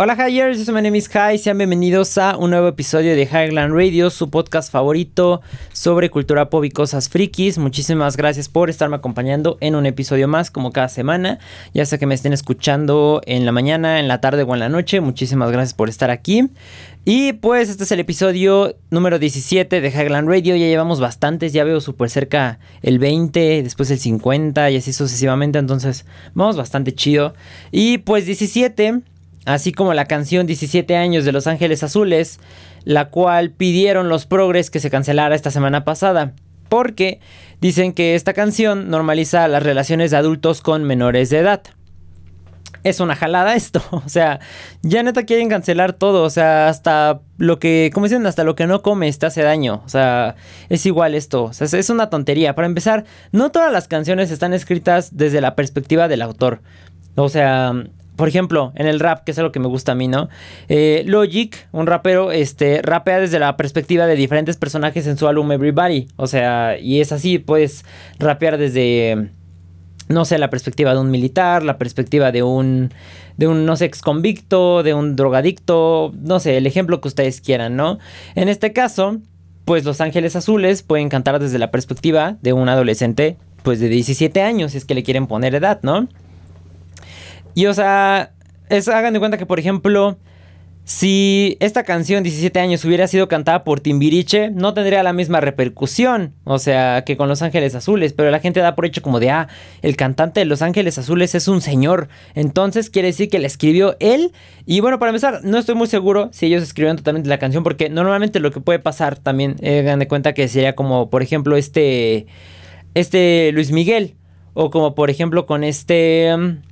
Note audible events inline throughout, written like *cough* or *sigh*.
Hola soy my name is High, sean bienvenidos a un nuevo episodio de Highland Radio, su podcast favorito sobre cultura pop y cosas frikis. Muchísimas gracias por estarme acompañando en un episodio más como cada semana, ya sea que me estén escuchando en la mañana, en la tarde o en la noche, muchísimas gracias por estar aquí. Y pues este es el episodio número 17 de Highland Radio, ya llevamos bastantes, ya veo súper cerca el 20, después el 50 y así sucesivamente, entonces vamos bastante chido. Y pues 17 así como la canción 17 años de Los Ángeles Azules, la cual pidieron los progres que se cancelara esta semana pasada, porque dicen que esta canción normaliza las relaciones de adultos con menores de edad. Es una jalada esto, *laughs* o sea, ya neta quieren cancelar todo, o sea, hasta lo que, como dicen, hasta lo que no comes te hace daño, o sea, es igual esto, o sea, es una tontería. Para empezar, no todas las canciones están escritas desde la perspectiva del autor, o sea, por ejemplo, en el rap, que es algo que me gusta a mí, ¿no? Eh, Logic, un rapero, este, rapea desde la perspectiva de diferentes personajes en su álbum Everybody. O sea, y es así, puedes rapear desde, no sé, la perspectiva de un militar, la perspectiva de un, de un, no sé, ex convicto, de un drogadicto, no sé, el ejemplo que ustedes quieran, ¿no? En este caso, pues Los Ángeles Azules pueden cantar desde la perspectiva de un adolescente, pues de 17 años, si es que le quieren poner edad, ¿no? Y o sea, hagan de cuenta que, por ejemplo, si esta canción 17 años hubiera sido cantada por Timbiriche, no tendría la misma repercusión, o sea, que con Los Ángeles Azules, pero la gente da por hecho como de, ah, el cantante de Los Ángeles Azules es un señor, entonces quiere decir que la escribió él, y bueno, para empezar, no estoy muy seguro si ellos escribieron totalmente la canción, porque normalmente lo que puede pasar también, eh, hagan de cuenta que sería como, por ejemplo, este, este Luis Miguel, o como por ejemplo con este... Mm,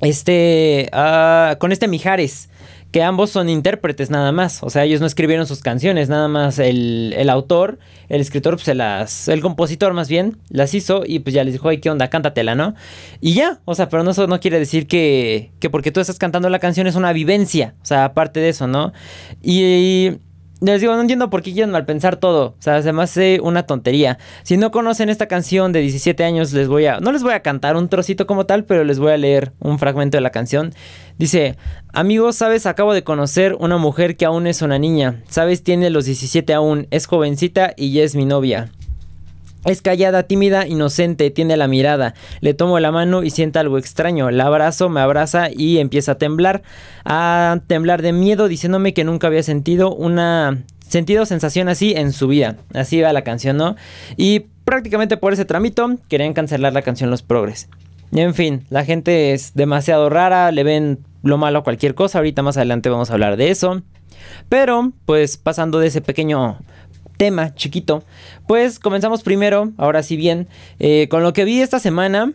este, uh, con este Mijares, que ambos son intérpretes nada más, o sea, ellos no escribieron sus canciones, nada más el, el autor, el escritor, pues se las, el compositor más bien, las hizo y pues ya les dijo, ay, ¿qué onda? Cántatela, ¿no? Y ya, o sea, pero no, eso no quiere decir que, que porque tú estás cantando la canción es una vivencia, o sea, aparte de eso, ¿no? Y les digo, no entiendo por qué quieren malpensar todo. O sea, se me hace una tontería. Si no conocen esta canción de 17 años, les voy a. No les voy a cantar un trocito como tal, pero les voy a leer un fragmento de la canción. Dice: Amigos, sabes, acabo de conocer una mujer que aún es una niña. Sabes, tiene los 17 aún, es jovencita y ya es mi novia. Es callada, tímida, inocente, tiene la mirada. Le tomo la mano y siente algo extraño. La abrazo, me abraza y empieza a temblar. A temblar de miedo, diciéndome que nunca había sentido una. sentido sensación así en su vida. Así va la canción, ¿no? Y prácticamente por ese tramito querían cancelar la canción Los Progres. Y en fin, la gente es demasiado rara, le ven lo malo a cualquier cosa. Ahorita más adelante vamos a hablar de eso. Pero, pues pasando de ese pequeño tema chiquito, pues comenzamos primero, ahora sí bien, eh, con lo que vi esta semana.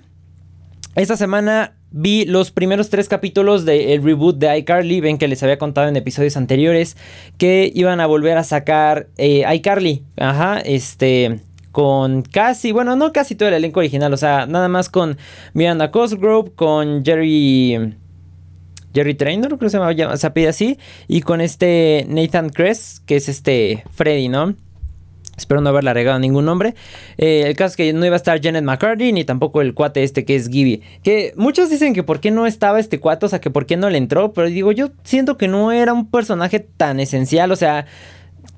Esta semana vi los primeros tres capítulos del reboot de iCarly. Ven que les había contado en episodios anteriores que iban a volver a sacar eh, iCarly. Ajá, este. Con casi, bueno, no casi todo el elenco original, o sea, nada más con Miranda Cosgrove, con Jerry. Jerry Traynor, creo que se llama, se pide así, y con este Nathan Kress, que es este Freddy, ¿no? Espero no haberle regado ningún nombre. Eh, el caso es que no iba a estar Janet McCarthy ni tampoco el cuate este que es Gibby. Que muchos dicen que por qué no estaba este cuate, o sea, que por qué no le entró. Pero digo, yo siento que no era un personaje tan esencial. O sea,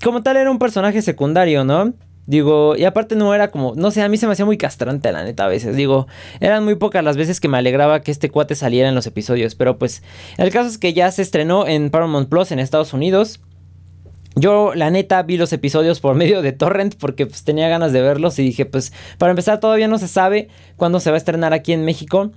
como tal era un personaje secundario, ¿no? Digo, y aparte no era como, no sé, a mí se me hacía muy castrante la neta a veces. Digo, eran muy pocas las veces que me alegraba que este cuate saliera en los episodios. Pero pues, el caso es que ya se estrenó en Paramount Plus en Estados Unidos. Yo, la neta, vi los episodios por medio de Torrent porque pues, tenía ganas de verlos y dije, pues, para empezar, todavía no se sabe cuándo se va a estrenar aquí en México.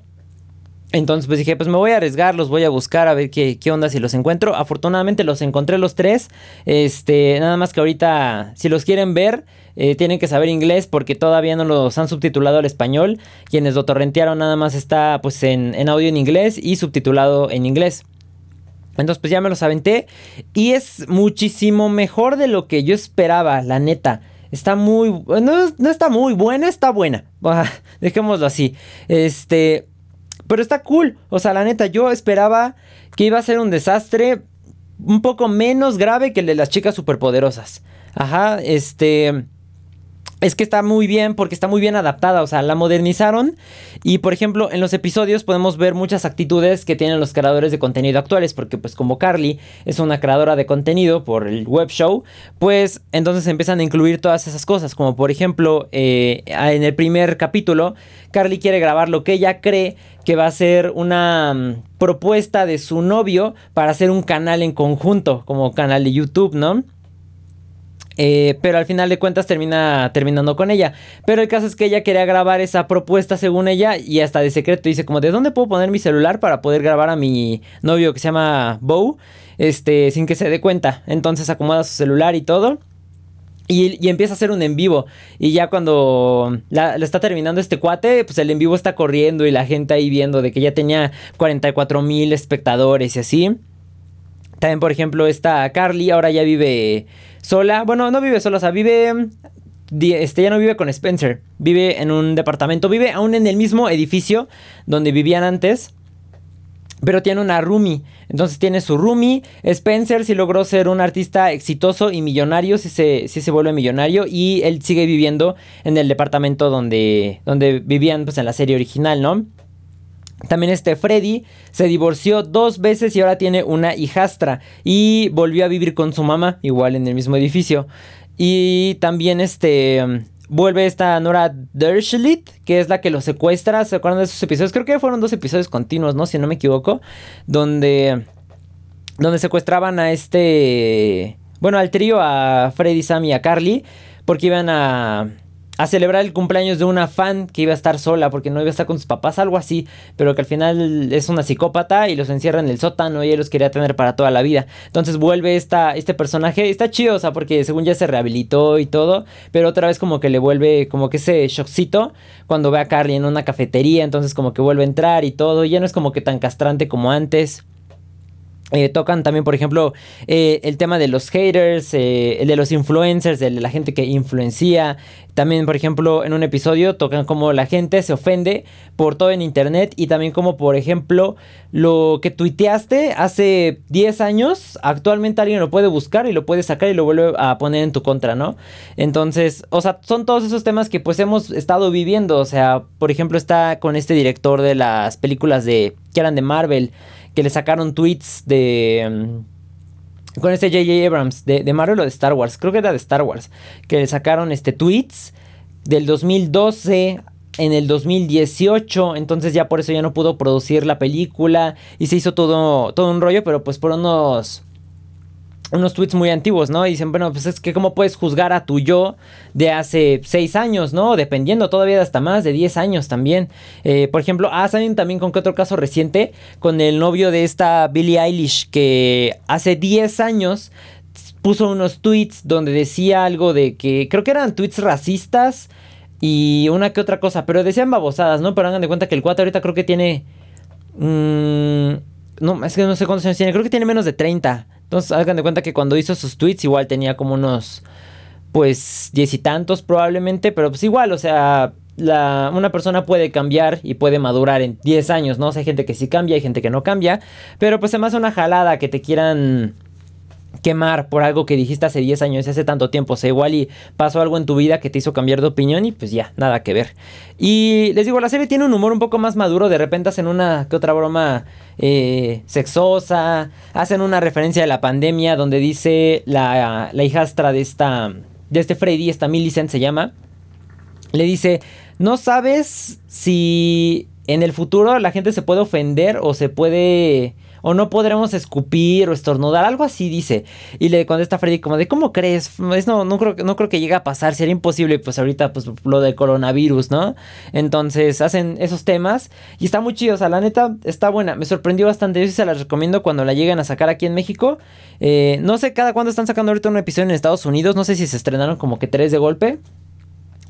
Entonces, pues dije, pues me voy a arriesgar, los voy a buscar a ver qué, qué, onda si los encuentro. Afortunadamente los encontré los tres. Este, nada más que ahorita, si los quieren ver, eh, tienen que saber inglés porque todavía no los han subtitulado al español. Quienes lo torrentearon nada más está pues en, en audio en inglés y subtitulado en inglés. Entonces pues ya me los aventé y es muchísimo mejor de lo que yo esperaba, la neta. Está muy... No, no está muy buena, está buena. *laughs* Dejémoslo así. Este... Pero está cool. O sea, la neta, yo esperaba que iba a ser un desastre un poco menos grave que el de las chicas superpoderosas. Ajá, este... es que está muy bien porque está muy bien adaptada, o sea, la modernizaron y por ejemplo en los episodios podemos ver muchas actitudes que tienen los creadores de contenido actuales, porque pues como Carly es una creadora de contenido por el web show, pues entonces empiezan a incluir todas esas cosas, como por ejemplo eh, en el primer capítulo, Carly quiere grabar lo que ella cree que va a ser una mm, propuesta de su novio para hacer un canal en conjunto, como canal de YouTube, ¿no? Eh, pero al final de cuentas termina terminando con ella. Pero el caso es que ella quería grabar esa propuesta según ella y hasta de secreto dice como de dónde puedo poner mi celular para poder grabar a mi novio que se llama Bow, este, sin que se dé cuenta. Entonces acomoda su celular y todo. Y, empieza a hacer un en vivo. Y ya cuando la, está terminando este cuate, pues el en vivo está corriendo y la gente ahí viendo de que ya tenía 44 mil espectadores y así. También, por ejemplo, está Carly, ahora ya vive sola. Bueno, no vive sola, o sea, vive. Este ya no vive con Spencer. Vive en un departamento. Vive aún en el mismo edificio donde vivían antes. Pero tiene una roomie. Entonces tiene su roomie. Spencer sí logró ser un artista exitoso y millonario. Sí se, se vuelve millonario. Y él sigue viviendo en el departamento donde, donde vivían pues, en la serie original, ¿no? También este Freddy se divorció dos veces y ahora tiene una hijastra y volvió a vivir con su mamá, igual en el mismo edificio. Y también este vuelve esta Nora Dershlit, que es la que lo secuestra. ¿Se acuerdan de esos episodios? Creo que fueron dos episodios continuos, ¿no? Si no me equivoco. Donde. Donde secuestraban a este. Bueno, al trío, a Freddy, Sam y a Carly. Porque iban a a celebrar el cumpleaños de una fan que iba a estar sola porque no iba a estar con sus papás, algo así, pero que al final es una psicópata y los encierra en el sótano y ella los quería tener para toda la vida. Entonces vuelve esta, este personaje, está chido, o sea, porque según ya se rehabilitó y todo, pero otra vez como que le vuelve como que ese shockcito cuando ve a Carly en una cafetería, entonces como que vuelve a entrar y todo, y ya no es como que tan castrante como antes. Eh, tocan también, por ejemplo, eh, el tema de los haters, eh, el de los influencers, de la gente que influencia. También, por ejemplo, en un episodio tocan como la gente se ofende por todo en internet y también como, por ejemplo, lo que tuiteaste hace 10 años, actualmente alguien lo puede buscar y lo puede sacar y lo vuelve a poner en tu contra, ¿no? Entonces, o sea, son todos esos temas que pues hemos estado viviendo. O sea, por ejemplo, está con este director de las películas de que eran de Marvel que le sacaron tweets de... Mm, con este J.J. Abrams, de, de, Marvel o de Star Wars, creo que era de Star Wars, que le sacaron este tweets del 2012 en el 2018, entonces ya por eso ya no pudo producir la película y se hizo todo, todo un rollo, pero pues por unos unos tweets muy antiguos, ¿no? Y dicen, bueno, pues es que cómo puedes juzgar a tu yo de hace 6 años, ¿no? Dependiendo todavía de hasta más de 10 años también. Eh, por ejemplo, ah, ¿saben también con qué otro caso reciente? Con el novio de esta Billie Eilish que hace 10 años puso unos tweets donde decía algo de que creo que eran tweets racistas y una que otra cosa, pero decían babosadas, ¿no? Pero hagan de cuenta que el 4 ahorita creo que tiene... Mmm, no, es que no sé cuántos años tiene, creo que tiene menos de 30. Entonces, hagan de cuenta que cuando hizo sus tweets, igual tenía como unos, pues, diez y tantos probablemente, pero pues igual, o sea, la, una persona puede cambiar y puede madurar en 10 años, ¿no? Hay gente que sí cambia, hay gente que no cambia, pero pues se me hace una jalada que te quieran quemar por algo que dijiste hace 10 años, hace tanto tiempo. O sea, igual y pasó algo en tu vida que te hizo cambiar de opinión y pues ya, nada que ver. Y les digo, la serie tiene un humor un poco más maduro. De repente hacen una que otra broma eh, sexosa. Hacen una referencia a la pandemia donde dice la, la hijastra de esta, de este Freddy, esta Millicent se llama. Le dice, no sabes si en el futuro la gente se puede ofender o se puede o no podremos escupir o estornudar, algo así dice. Y le contesta Freddy como de, ¿cómo crees? no, no, creo, no creo que llegue a pasar, sería imposible, pues ahorita pues lo del coronavirus, ¿no? Entonces hacen esos temas y está muy chido, o sea, la neta está buena, me sorprendió bastante, yo sí se la recomiendo cuando la lleguen a sacar aquí en México. Eh, no sé cada cuándo están sacando ahorita un episodio en Estados Unidos, no sé si se estrenaron como que tres de golpe.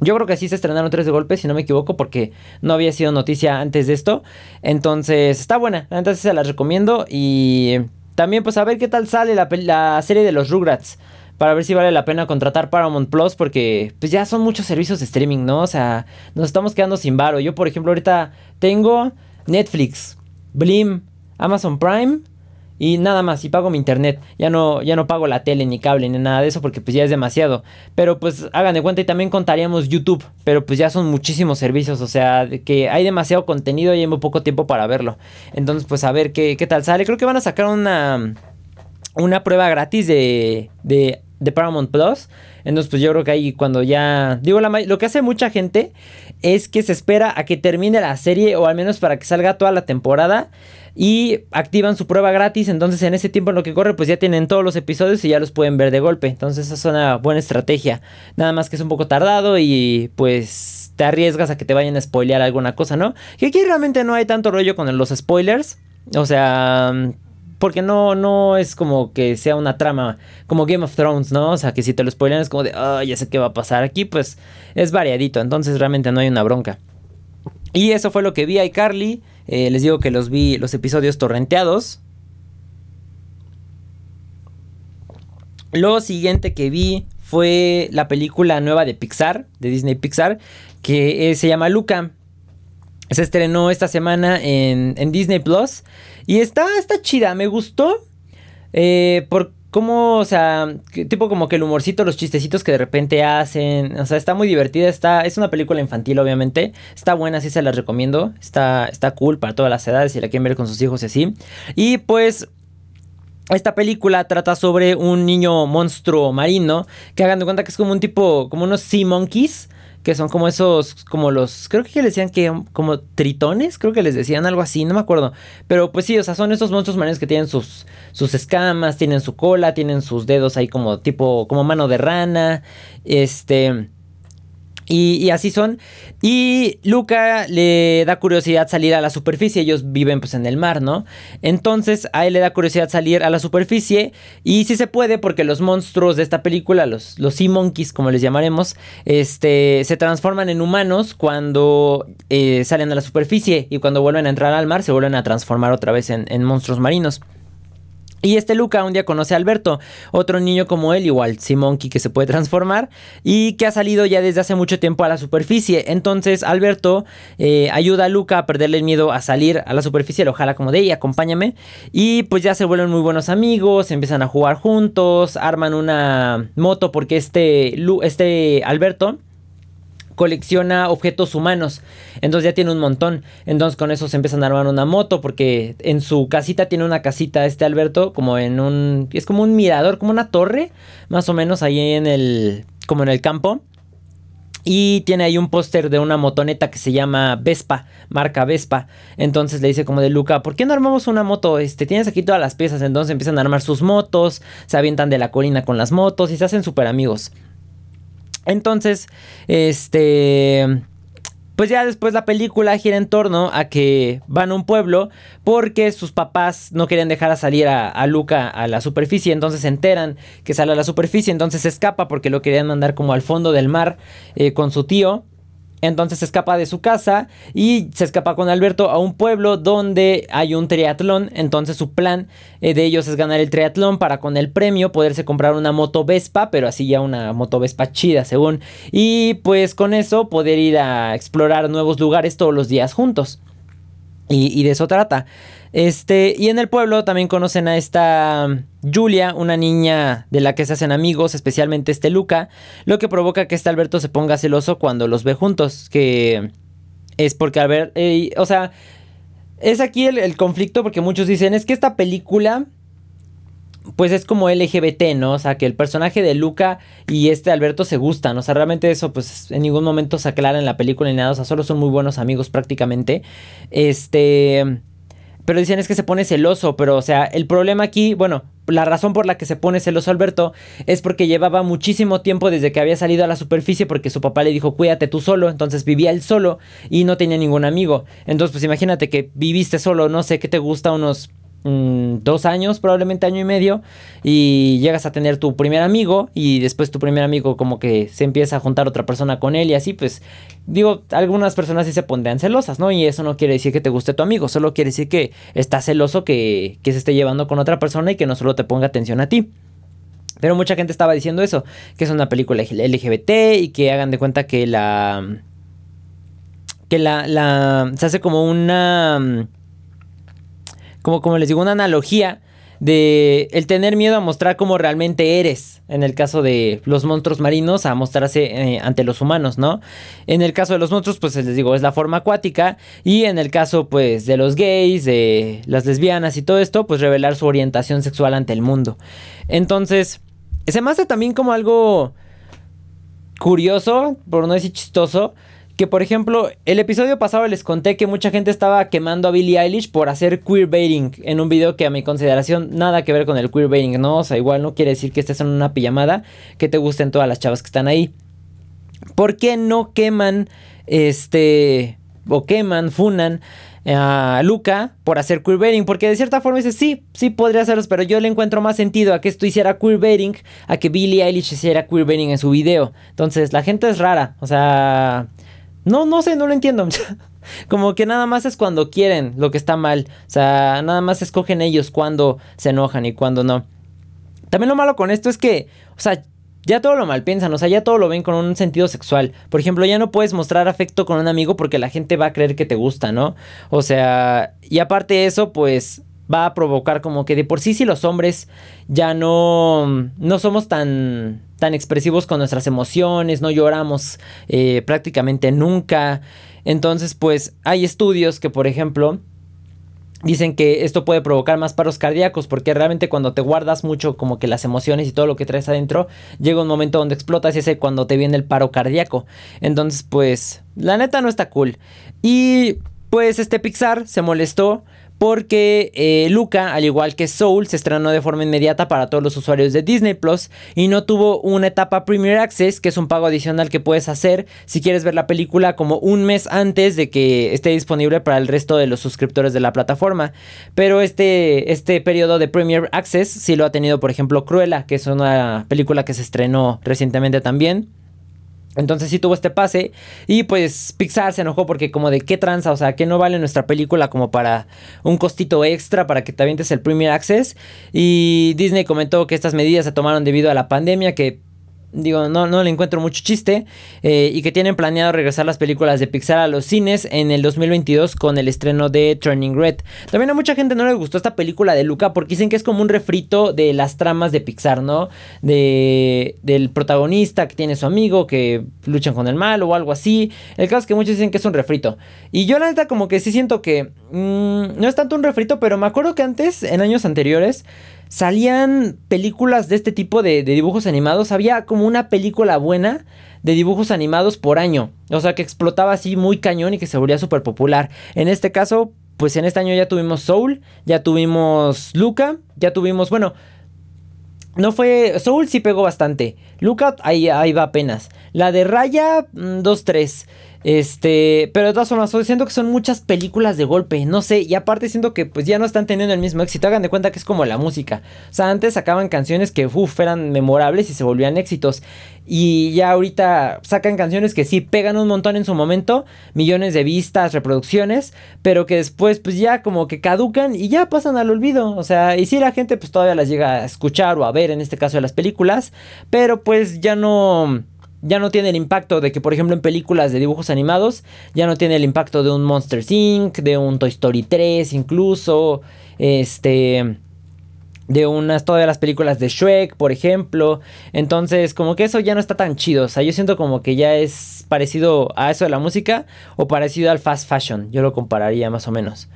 Yo creo que sí se estrenaron tres de golpe, si no me equivoco, porque no había sido noticia antes de esto. Entonces, está buena. Entonces se las recomiendo. Y también, pues, a ver qué tal sale la, serie de los Rugrats. Para ver si vale la pena contratar Paramount Plus. Porque, pues, ya son muchos servicios de streaming, ¿no? O sea, nos estamos quedando sin varo. Yo, por ejemplo, ahorita tengo Netflix, Blim, Amazon Prime y nada más, y pago mi internet. Ya no, ya no pago la tele, ni cable, ni nada de eso, porque pues ya es demasiado. Pero pues hagan de cuenta y también contaríamos YouTube, pero pues ya son muchísimos servicios, o sea, que hay demasiado contenido y hay muy poco tiempo para verlo. Entonces, pues a ver qué, qué tal sale. Creo que van a sacar una, una prueba gratis de, de, de Paramount Plus. Entonces, pues yo creo que ahí cuando ya... Digo, lo que hace mucha gente es que se espera a que termine la serie o al menos para que salga toda la temporada y activan su prueba gratis. Entonces en ese tiempo en lo que corre pues ya tienen todos los episodios y ya los pueden ver de golpe. Entonces esa es una buena estrategia. Nada más que es un poco tardado y pues te arriesgas a que te vayan a spoilear alguna cosa, ¿no? Que aquí realmente no hay tanto rollo con los spoilers. O sea, porque no, no es como que sea una trama como Game of Thrones, ¿no? O sea, que si te lo spoilean es como de, ah, ya sé qué va a pasar. Aquí pues es variadito, entonces realmente no hay una bronca. Y eso fue lo que vi a iCarly. Eh, les digo que los vi los episodios torrenteados. Lo siguiente que vi fue la película nueva de Pixar, de Disney Pixar, que eh, se llama Luca. Se estrenó esta semana en, Disney Plus. Y está, está chida, me gustó. Eh, como, o sea, tipo como que el humorcito, los chistecitos que de repente hacen, o sea, está muy divertida, está, es una película infantil obviamente, está buena, sí se la recomiendo, está, está cool para todas las edades si la quieren ver con sus hijos y así. Y pues esta película trata sobre un niño monstruo marino que hagan de cuenta que es como un tipo, como unos sea monkeys que son como esos, como los, creo que les decían que como tritones, creo que les decían algo así, no me acuerdo. Pero pues sí, o sea, son esos monstruos marinos que tienen sus, sus escamas, tienen su cola, tienen sus dedos ahí como tipo, como mano de rana, este... Y, así son. Y Luca le da curiosidad salir a la superficie. Ellos viven pues en el mar, ¿no? Entonces a él le da curiosidad salir a la superficie. Y sí se puede porque los monstruos de esta película, los, los Sea Monkeys como les llamaremos, este, se transforman en humanos cuando eh, salen a la superficie. Y cuando vuelven a entrar al mar se vuelven a transformar otra vez en monstruos marinos. Y este Luca un día conoce a Alberto, otro niño como él, igual, Simonki, que se puede transformar y que ha salido ya desde hace mucho tiempo a la superficie. Entonces Alberto eh, ayuda a Luca a perderle el miedo a salir a la superficie, lo jala como de ella, acompáñame. Y pues ya se vuelven muy buenos amigos, empiezan a jugar juntos, arman una moto porque este, este Alberto colecciona objetos humanos. Entonces ya tiene un montón. Entonces con eso se empiezan a armar una moto porque en su casita tiene una casita este Alberto como en un es como un mirador, como una torre, más o menos ahí en el como en el campo. Y tiene ahí un póster de una motoneta que se llama Vespa, marca Vespa. Entonces le dice como de Luca, ¿por qué no armamos una moto? Este, tienes aquí todas las piezas. Entonces empiezan a armar sus motos, se avientan de la colina con las motos y se hacen súper amigos. Entonces, este... Pues ya después la película gira en torno a que van a un pueblo porque sus papás no querían dejar a salir a, Luca a la superficie, entonces se enteran que sale a la superficie, entonces se escapa porque lo querían mandar como al fondo del mar eh, con su tío entonces se escapa de su casa y se escapa con Alberto a un pueblo donde hay un triatlón. Entonces su plan eh, de ellos es ganar el triatlón para con el premio poderse comprar una moto Vespa, pero así ya una moto Vespa chida según. Y pues con eso poder ir a explorar nuevos lugares todos los días juntos. Y, de eso trata. Este, y en el pueblo también conocen a esta mm, Julia, una niña de la que se hacen amigos, especialmente este Luca, lo que provoca que este Alberto se ponga celoso cuando los ve juntos, que es porque Albert, eh, o sea, es aquí el, el, conflicto porque muchos dicen, es que esta película, pues es como LGBT, ¿no? O sea, que el personaje de Luca y este Alberto se gustan, o sea, realmente eso pues en ningún momento se aclara en la película ni nada, o sea, solo son muy buenos amigos prácticamente. Este... Pero dicen es que se pone celoso, pero o sea, el problema aquí, bueno, la razón por la que se pone celoso Alberto es porque llevaba muchísimo tiempo desde que había salido a la superficie porque su papá le dijo cuídate tú solo, entonces vivía él solo y no tenía ningún amigo. Entonces pues imagínate que viviste solo, no sé qué te gusta, unos Mm, dos años, probablemente año y medio, y llegas a tener tu primer amigo y después tu primer amigo como que se empieza a juntar otra persona con él y así, pues digo, algunas personas sí se pondrían celosas, ¿no? Y eso no quiere decir que te guste tu amigo, solo quiere decir que está celoso que, que se esté llevando con otra persona y que no solo te ponga atención a ti. Pero mucha gente estaba diciendo eso, que es una película LGBT y que hagan de cuenta que la... que la se hace como una como, como les digo, una analogía de el tener miedo a mostrar cómo realmente eres, en el caso de los monstruos marinos, a mostrarse eh, ante los humanos, ¿no? En el caso de los monstruos, pues les digo, es la forma acuática, y en el caso, pues, de los gays, de las lesbianas y todo esto, pues revelar su orientación sexual ante el mundo. Entonces, se me hace también como algo curioso, por no decir chistoso, que por ejemplo, el episodio pasado les conté que mucha gente estaba quemando a Billie Eilish por hacer queerbaiting en un video que a mi consideración nada que ver con el queerbaiting, ¿no? O sea, igual no quiere decir que estés en una pijamada que te gusten todas las chavas que están ahí. ¿Por qué no queman este o queman, funan a Luca por hacer queerbaiting, porque de cierta forma dice, sí, sí podría hacerlo, pero yo le encuentro más sentido a que esto hiciera queerbaiting a que Billie Eilish hiciera queerbaiting en su video. Entonces, la gente es rara, o sea, no, no sé, no lo entiendo. *laughs* Como que nada más es cuando quieren lo que está mal. O sea, nada más escogen ellos cuando se enojan y cuando no. También lo malo con esto es que, o sea, ya todo lo mal piensan, o sea, ya todo lo ven con un sentido sexual. Por ejemplo, ya no puedes mostrar afecto con un amigo porque la gente va a creer que te gusta, ¿no? O sea, y aparte de eso, pues va a provocar como que de por sí si los hombres ya no, no somos tan, tan expresivos con nuestras emociones, no lloramos eh, prácticamente nunca. Entonces pues hay estudios que por ejemplo dicen que esto puede provocar más paros cardíacos porque realmente cuando te guardas mucho como que las emociones y todo lo que traes adentro llega un momento donde explotas y es cuando te viene el paro cardíaco. Entonces pues la neta no está cool. Y pues este Pixar se molestó porque eh, Luca, al igual que Soul, se estrenó de forma inmediata para todos los usuarios de Disney Plus y no tuvo una etapa Premier Access, que es un pago adicional que puedes hacer si quieres ver la película como un mes antes de que esté disponible para el resto de los suscriptores de la plataforma. Pero este, este periodo de Premier Access sí lo ha tenido, por ejemplo, Cruella, que es una película que se estrenó recientemente también. Entonces sí tuvo este pase y pues Pixar se enojó porque como de qué tranza, o sea, que no vale nuestra película como para un costito extra para que te avientes el Premier Access y Disney comentó que estas medidas se tomaron debido a la pandemia que digo, no, no le encuentro mucho chiste, eh, y que tienen planeado regresar las películas de Pixar a los cines en el 2022 con el estreno de Turning Red. También a mucha gente no le gustó esta película de Luca porque dicen que es como un refrito de las tramas de Pixar, ¿no? De, del protagonista que tiene su amigo que luchan con el mal o algo así. El caso es que muchos dicen que es un refrito. Y yo la neta como que sí siento que mm, no es tanto un refrito, pero me acuerdo que antes, en años anteriores, salían películas de este tipo de, dibujos animados. Había como una película buena de dibujos animados por año. O sea, que explotaba así muy cañón y que se volvía súper popular. En este caso, pues en este año ya tuvimos Soul, ya tuvimos Luca, ya tuvimos, bueno, no fue. Soul sí pegó bastante. Luca ahí, ahí va apenas. La de Raya, 2-3. Este, pero de todas formas, siento que son muchas películas de golpe, no sé, y aparte siento que pues ya no están teniendo el mismo éxito, hagan de cuenta que es como la música. O sea, antes sacaban canciones que uff, eran memorables y se volvían éxitos. Y ya ahorita sacan canciones que sí pegan un montón en su momento, millones de vistas, reproducciones, pero que después pues ya como que caducan y ya pasan al olvido. O sea, y sí la gente pues todavía las llega a escuchar o a ver en este caso de las películas, pero pues ya no ya no tiene el impacto de que, por ejemplo, en películas de dibujos animados, ya no tiene el impacto de un Monster Inc., de un Toy Story 3, incluso, este, de unas, todas las películas de Shrek, por ejemplo. Entonces, como que eso ya no está tan chido. O sea, yo siento como que ya es parecido a eso de la música o parecido al fast fashion. Yo lo compararía más o menos.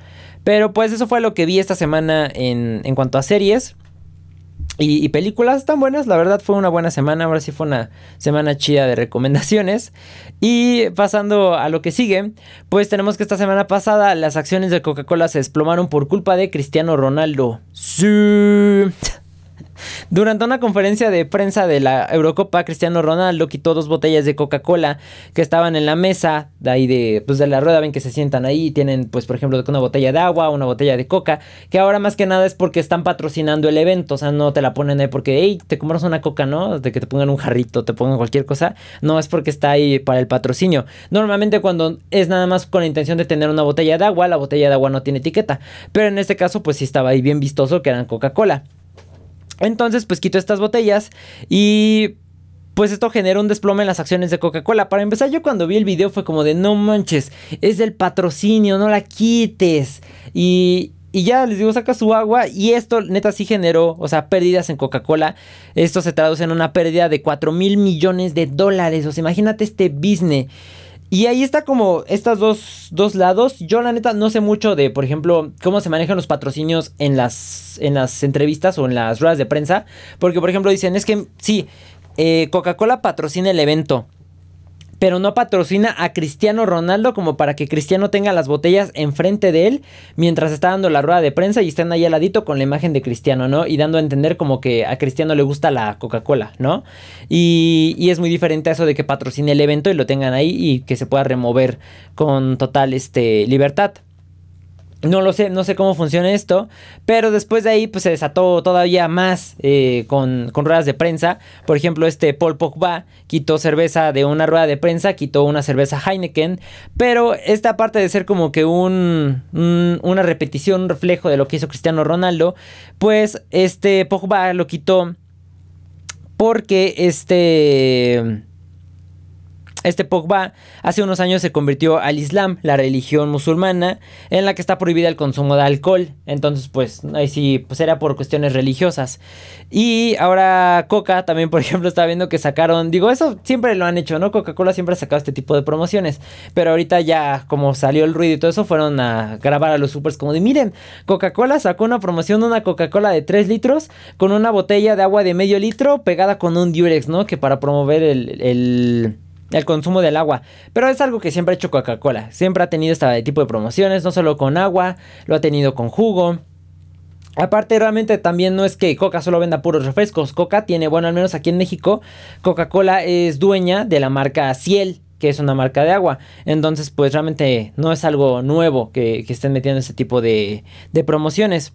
Pero pues eso fue lo que vi esta semana en, en cuanto a series. Y, películas tan buenas, la verdad fue una buena semana, ahora sí fue una semana chida de recomendaciones. Y pasando a lo que sigue, pues tenemos que esta semana pasada las acciones de Coca-Cola se desplomaron por culpa de Cristiano Ronaldo. Sí. Durante una conferencia de prensa de la Eurocopa, Cristiano Ronaldo quitó dos botellas de Coca-Cola que estaban en la mesa de ahí de, pues de la rueda, ven que se sientan ahí, tienen pues por ejemplo una botella de agua, una botella de coca, que ahora más que nada es porque están patrocinando el evento, o sea, no te la ponen ahí porque, hey, te compras una coca, ¿no? De que te pongan un jarrito, te pongan cualquier cosa, no es porque está ahí para el patrocinio. Normalmente cuando es nada más con la intención de tener una botella de agua, la botella de agua no tiene etiqueta, pero en este caso pues sí estaba ahí bien vistoso que eran Coca-Cola. Entonces, pues quito estas botellas y pues esto genera un desplome en las acciones de Coca-Cola. Para empezar, yo cuando vi el video fue como de no manches, es del patrocinio, no la quites. Y, y ya les digo, saca su agua y esto neta sí generó, o sea, pérdidas en Coca-Cola. Esto se traduce en una pérdida de 4 mil millones de dólares. O sea, imagínate este business. Y ahí está como estos dos, dos, lados. Yo la neta no sé mucho de, por ejemplo, cómo se manejan los patrocinios en las, en las entrevistas o en las ruedas de prensa. Porque, por ejemplo, dicen, es que sí, eh, Coca-Cola patrocina el evento pero no patrocina a Cristiano Ronaldo como para que Cristiano tenga las botellas enfrente de él mientras está dando la rueda de prensa y estén ahí al ladito con la imagen de Cristiano, ¿no? Y dando a entender como que a Cristiano le gusta la Coca-Cola, ¿no? Y, y, es muy diferente a eso de que patrocine el evento y lo tengan ahí y que se pueda remover con total este, libertad. No lo sé, no sé cómo funciona esto, pero después de ahí pues se desató todavía más eh, con, ruedas de prensa. Por ejemplo, este Paul Pogba quitó cerveza de una rueda de prensa, quitó una cerveza Heineken, pero esta parte de ser como que un, una repetición, un reflejo de lo que hizo Cristiano Ronaldo, pues este Pogba lo quitó porque este este Pogba hace unos años se convirtió al Islam, la religión musulmana, en la que está prohibida el consumo de alcohol. Entonces, pues ahí sí, pues era por cuestiones religiosas. Y ahora Coca también, por *laughs* ejemplo, estaba viendo que sacaron, digo, eso siempre lo han hecho, ¿no? Coca-Cola siempre ha sacado este tipo de promociones. Pero ahorita ya, como salió el ruido y todo eso, fueron a grabar a los supers como de, miren, Coca-Cola sacó una promoción de una Coca-Cola de 3 litros con una botella de agua de medio litro pegada con un Durex, ¿no? Que para promover el el consumo del agua. Pero es algo que siempre ha hecho Coca-Cola. Siempre ha tenido este tipo de promociones, no solo con agua, lo ha tenido con jugo. Aparte, realmente también no es que Coca solo venda puros refrescos. Coca tiene, bueno, al menos aquí en México, Coca-Cola es dueña de la marca Ciel, que es una marca de agua. Entonces, pues realmente no es algo nuevo que, estén metiendo ese tipo de promociones.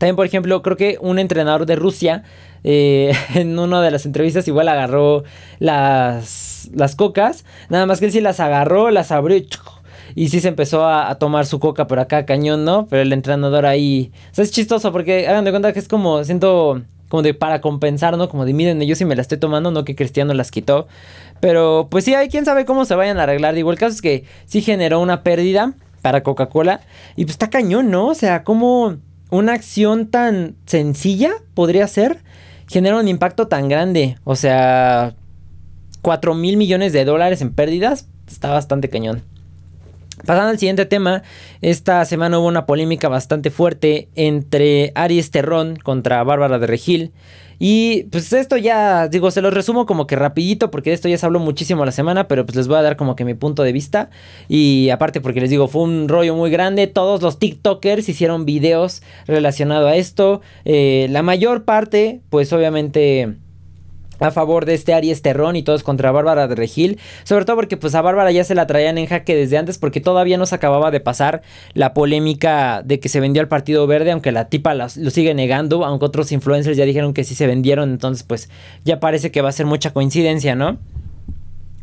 También, por ejemplo, creo que un entrenador de Rusia eh, *laughs* en una de las entrevistas igual agarró las, las cocas. Nada más que él sí las agarró, las abrió y sí se empezó a, tomar su coca por acá, cañón, ¿no? Pero el entrenador ahí... O sea, es chistoso porque hagan de cuenta que es como, siento como de para compensar, ¿no? Como de miren, yo sí me la estoy tomando, no que Cristiano las quitó. Pero pues sí, hay quien sabe cómo se vayan a arreglar. Digo, el caso es que sí generó una pérdida para Coca-Cola. Y pues está cañón, ¿no? O sea, como una acción tan sencilla podría ser genera un impacto tan grande. O sea, 4 mil millones de dólares en pérdidas está bastante cañón. Pasando al siguiente tema, esta semana hubo una polémica bastante fuerte entre Aries Terrón contra Bárbara de Regil. Y pues esto ya, digo, se los resumo como que rapidito porque de esto ya se habló muchísimo la semana, pero pues les voy a dar como que mi punto de vista. Y aparte porque les digo, fue un rollo muy grande, todos los TikTokers hicieron videos relacionados a esto. Eh, la mayor parte, pues obviamente a favor de este Aries Terrón y todos contra Bárbara de Regil. Sobre todo porque pues a Bárbara ya se la traían en jaque desde antes porque todavía no se acababa de pasar la polémica de que se vendió al Partido Verde, aunque la tipa lo sigue negando, aunque otros influencers ya dijeron que sí se vendieron, entonces pues ya parece que va a ser mucha coincidencia, ¿no?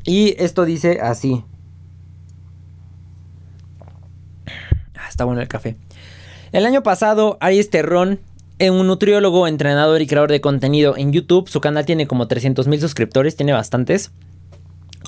Y esto dice así. Ah, está bueno el café. El año pasado, Aries Terrón un nutriólogo, entrenador y creador de contenido en YouTube. Su canal tiene como 300 mil suscriptores, tiene bastantes.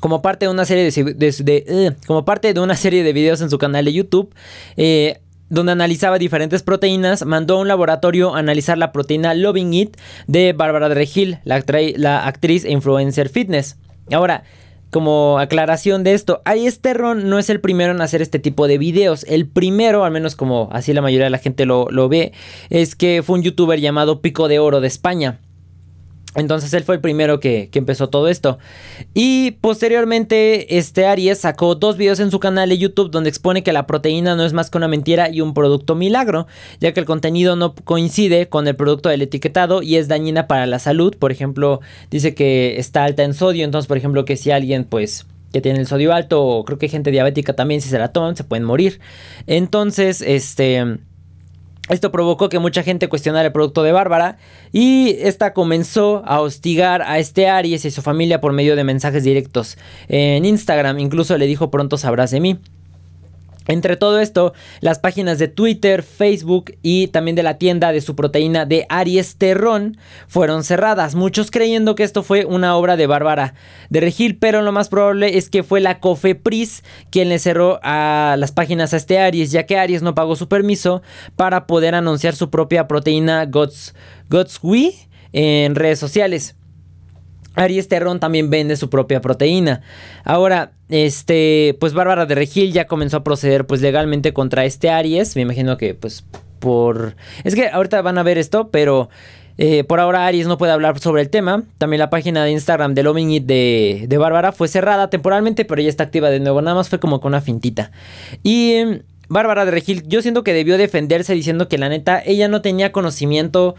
Como parte de una serie de, eh, como parte de una *laughs* serie de videos en su canal de YouTube, eh, donde analizaba diferentes proteínas, mandó a un laboratorio a analizar la proteína Loving It de Bárbara de la, la actriz e influencer fitness. Ahora, como aclaración de esto, Aries Terron no es el primero en hacer este tipo de videos. El primero, al menos como así la mayoría de la gente lo, lo ve, es que fue un youtuber llamado Pico de Oro de España. Entonces él fue el primero que, empezó todo esto. Y posteriormente, este Aries sacó dos videos en su canal de YouTube donde expone que la proteína no es más que una mentira y un producto milagro, ya que el contenido no coincide con el producto del etiquetado y es dañina para la salud. Por ejemplo, dice que está alta en sodio, entonces por ejemplo que si alguien pues que tiene el sodio alto o creo que gente diabética también si se la se pueden morir. Entonces, este esto provocó que mucha gente cuestionara el producto de Bárbara y esta comenzó a hostigar a este Aries y su familia por medio de mensajes directos en Instagram. Incluso le dijo pronto sabrás de mí. Entre todo esto, las páginas de Twitter, Facebook y también de la tienda de su proteína de Aries Terrón fueron cerradas, muchos creyendo que esto fue una obra de Bárbara de Regil, pero lo más probable es que fue la Cofepris quien le cerró a las páginas a este Aries, ya que Aries no pagó su permiso para poder anunciar su propia proteína Gods, Godswe en redes sociales. Aries Terrón también vende su propia proteína. Ahora, este, pues Bárbara de Regil ya comenzó a proceder pues legalmente contra este Aries. Me imagino que pues por... Es que ahorita van a ver esto, pero eh, por ahora Aries no puede hablar sobre el tema. También la página de Instagram de Loving It de, de Bárbara fue cerrada temporalmente, pero ya está activa de nuevo. Nada más fue como con una fintita. Y... Em, Bárbara de Regil, yo siento que debió defenderse diciendo que la neta ella no tenía conocimiento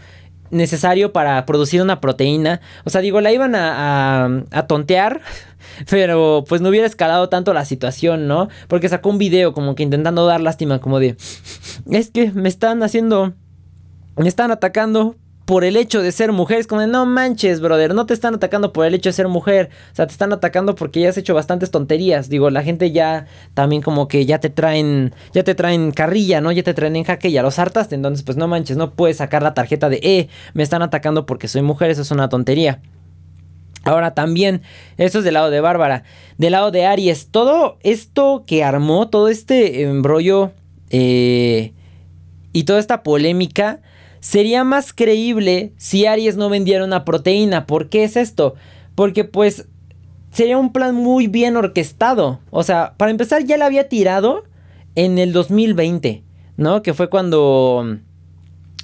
necesario para producir una proteína. O sea, digo, la iban a, a, tontear, *laughs* pero pues no hubiera escalado tanto la situación, ¿no? Porque sacó un video como que intentando dar lástima, como de, es que me están haciendo, me están atacando por el hecho de ser mujer. Es como no manches, brother, no te están atacando por el hecho de ser mujer. O sea, te están atacando porque ya has hecho bastantes tonterías. Digo, la gente ya también como que ya te traen, ya te traen carrilla, ¿no? Ya te traen en jaque, ya los hartaste. Entonces, pues no manches, no puedes sacar la tarjeta de, eh, me están atacando porque soy mujer. Eso es una tontería. Ahora también, esto es del lado de Bárbara. Del lado de Aries, todo esto que armó, todo este embrollo eh, y toda esta polémica Sería más creíble si Aries no vendiera una proteína. ¿Por qué es esto? Porque pues sería un plan muy bien orquestado. O sea, para empezar ya la había tirado en el 2020, ¿no? Que fue cuando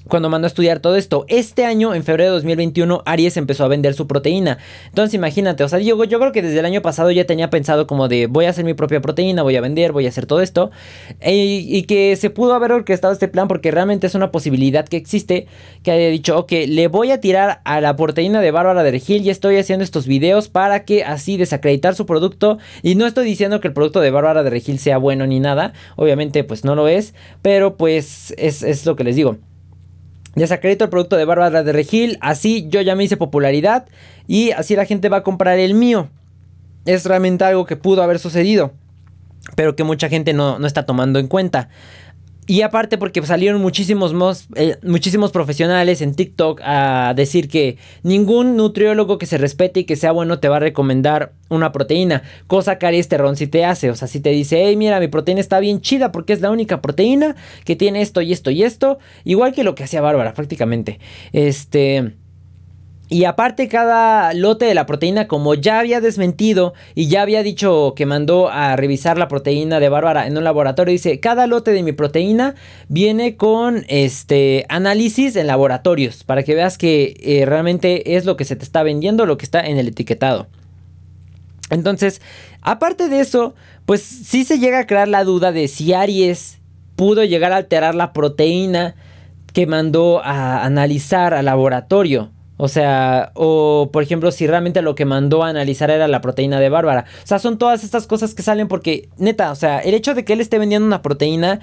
cuando mandó a estudiar todo esto. Este año, en febrero de 2021, Aries empezó a vender su proteína. Entonces imagínate, o sea, yo, yo creo que desde el año pasado ya tenía pensado como de voy a hacer mi propia proteína, voy a vender, voy a hacer todo esto. E, y que se pudo haber orquestado este plan porque realmente es una posibilidad que existe. Que haya dicho, ok, le voy a tirar a la proteína de Bárbara de Regil y estoy haciendo estos videos para que así desacreditar su producto. Y no estoy diciendo que el producto de Bárbara de Regil sea bueno ni nada. Obviamente pues no lo es. Pero pues es, es lo que les digo. Desacredito el producto de Bárbara de Regil, así yo ya me hice popularidad y así la gente va a comprar el mío. Es realmente algo que pudo haber sucedido, pero que mucha gente no, no está tomando en cuenta. Y aparte porque salieron muchísimos, eh, muchísimos profesionales en TikTok a decir que ningún nutriólogo que se respete y que sea bueno te va a recomendar una proteína. Cosa que si te hace. O sea, si te dice, hey, mira, mi proteína está bien chida porque es la única proteína que tiene esto y esto y esto. Igual que lo que hacía Bárbara prácticamente. Este... Y aparte cada lote de la proteína, como ya había desmentido y ya había dicho que mandó a revisar la proteína de Bárbara en un laboratorio, dice, cada lote de mi proteína viene con este análisis en laboratorios para que veas que eh, realmente es lo que se te está vendiendo, lo que está en el etiquetado. Entonces, aparte de eso, pues sí se llega a crear la duda de si Aries pudo llegar a alterar la proteína que mandó a analizar al laboratorio. O sea, o por ejemplo, si realmente lo que mandó a analizar era la proteína de Bárbara. O sea, son todas estas cosas que salen porque, neta, o sea, el hecho de que él esté vendiendo una proteína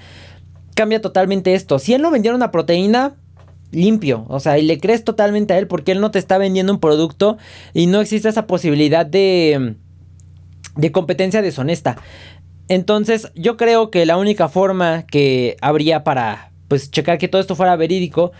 cambia totalmente esto. Si él no vendiera una proteína, limpio. O sea, y le crees totalmente a él porque él no te está vendiendo un producto y no existe esa posibilidad de, de competencia deshonesta. Entonces, yo creo que la única forma que habría para, pues, checar que todo esto fuera verídico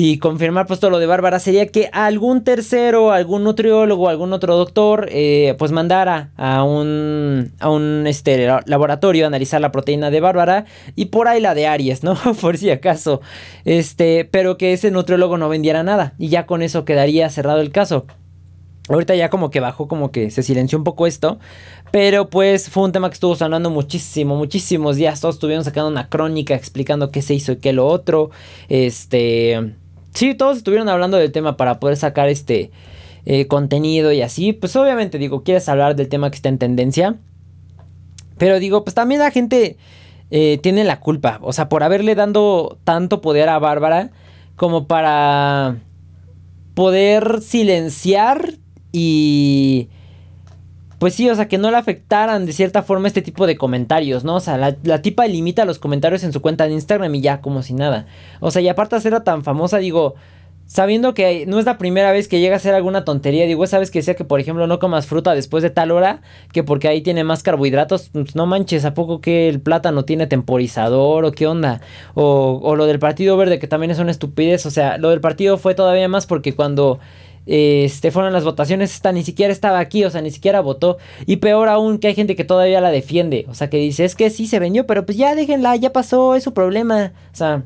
y confirmar pues todo lo de Bárbara sería que algún tercero, algún nutriólogo, algún otro doctor, eh, pues mandara a un, a un este, laboratorio a analizar la proteína de Bárbara y por ahí la de Aries, ¿no? *laughs* por si acaso. Este, pero que ese nutriólogo no vendiera nada y ya con eso quedaría cerrado el caso. Ahorita ya como que bajó, como que se silenció un poco esto. Pero pues fue un tema que estuvo sonando muchísimo, muchísimos días. Todos estuvieron sacando una crónica explicando qué se hizo y qué lo otro. Este... Sí, todos estuvieron hablando del tema para poder sacar este eh, contenido y así. Pues obviamente digo, quieres hablar del tema que está en tendencia. Pero digo, pues también la gente eh, tiene la culpa. O sea, por haberle dado tanto poder a Bárbara como para poder silenciar y pues sí, o sea, que no le afectaran de cierta forma este tipo de comentarios, ¿no? O sea, la, tipa limita los comentarios en su cuenta de Instagram y ya como si nada. O sea, y aparte de ser tan famosa, digo, sabiendo que no es la primera vez que llega a hacer alguna tontería, digo, sabes que sea que por ejemplo no comas fruta después de tal hora, que porque ahí tiene más carbohidratos, pues, no manches, ¿a poco que el plátano tiene temporizador o qué onda? O, o lo del Partido Verde, que también es una estupidez, o sea, lo del partido fue todavía más porque cuando este, fueron las votaciones, esta ni siquiera estaba aquí, o sea, ni siquiera votó. Y peor aún que hay gente que todavía la defiende, o sea, que dice, es que sí se vendió, pero pues ya déjenla, ya pasó, es su problema. O sea,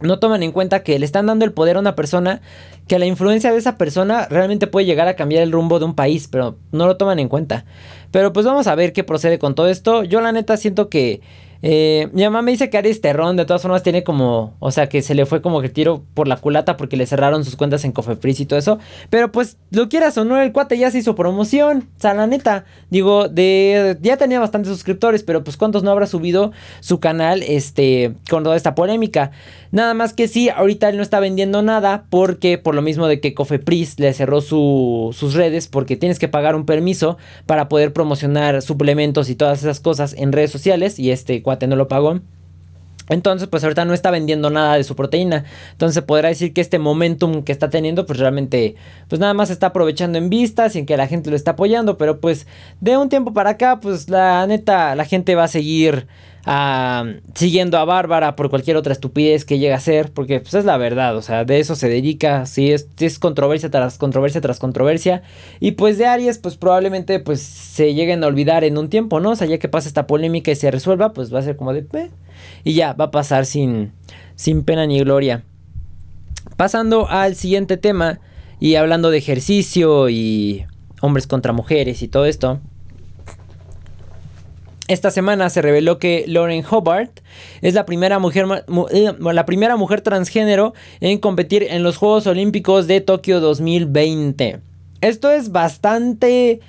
no toman en cuenta que le están dando el poder a una persona, que la influencia de esa persona realmente puede llegar a cambiar el rumbo de un país, pero no lo toman en cuenta. Pero pues vamos a ver qué procede con todo esto. Yo la neta siento que eh, mi mamá me dice que Aries Terrón de todas formas tiene como, o sea, que se le fue como que tiro por la culata porque le cerraron sus cuentas en Cofepris y todo eso. Pero pues, lo quieras o no, el cuate ya se hizo promoción. O sea, la neta, digo, de ya tenía bastantes suscriptores, pero pues cuántos no habrá subido su canal este con toda esta polémica. Nada más que sí, ahorita él no está vendiendo nada porque por lo mismo de que Cofepris le cerró sus redes porque tienes que pagar un permiso para poder promocionar suplementos y todas esas cosas en redes sociales y este no lo pagó. Entonces, pues ahorita no está vendiendo nada de su proteína. Entonces, podrá decir que este momentum que está teniendo, pues realmente, pues nada más está aprovechando en vistas y en que la gente lo está apoyando. Pero pues, de un tiempo para acá, pues la neta, la gente va a seguir siguiendo a Bárbara por cualquier otra estupidez que llegue a ser, porque pues es la verdad, o sea, de eso se dedica, sí, es, controversia tras controversia tras controversia, y pues de Aries, pues probablemente pues se lleguen a olvidar en un tiempo, ¿no? O sea, ya que pasa esta polémica y se resuelva, pues va a ser como de, eh", y ya, va a pasar sin, sin pena ni gloria. Pasando al siguiente tema, y hablando de ejercicio y hombres contra mujeres y todo esto, esta semana se reveló que Lauren Hobart es la primera mujer, eh, la primera mujer transgénero en competir en los Juegos Olímpicos de Tokio 2020. Esto es bastante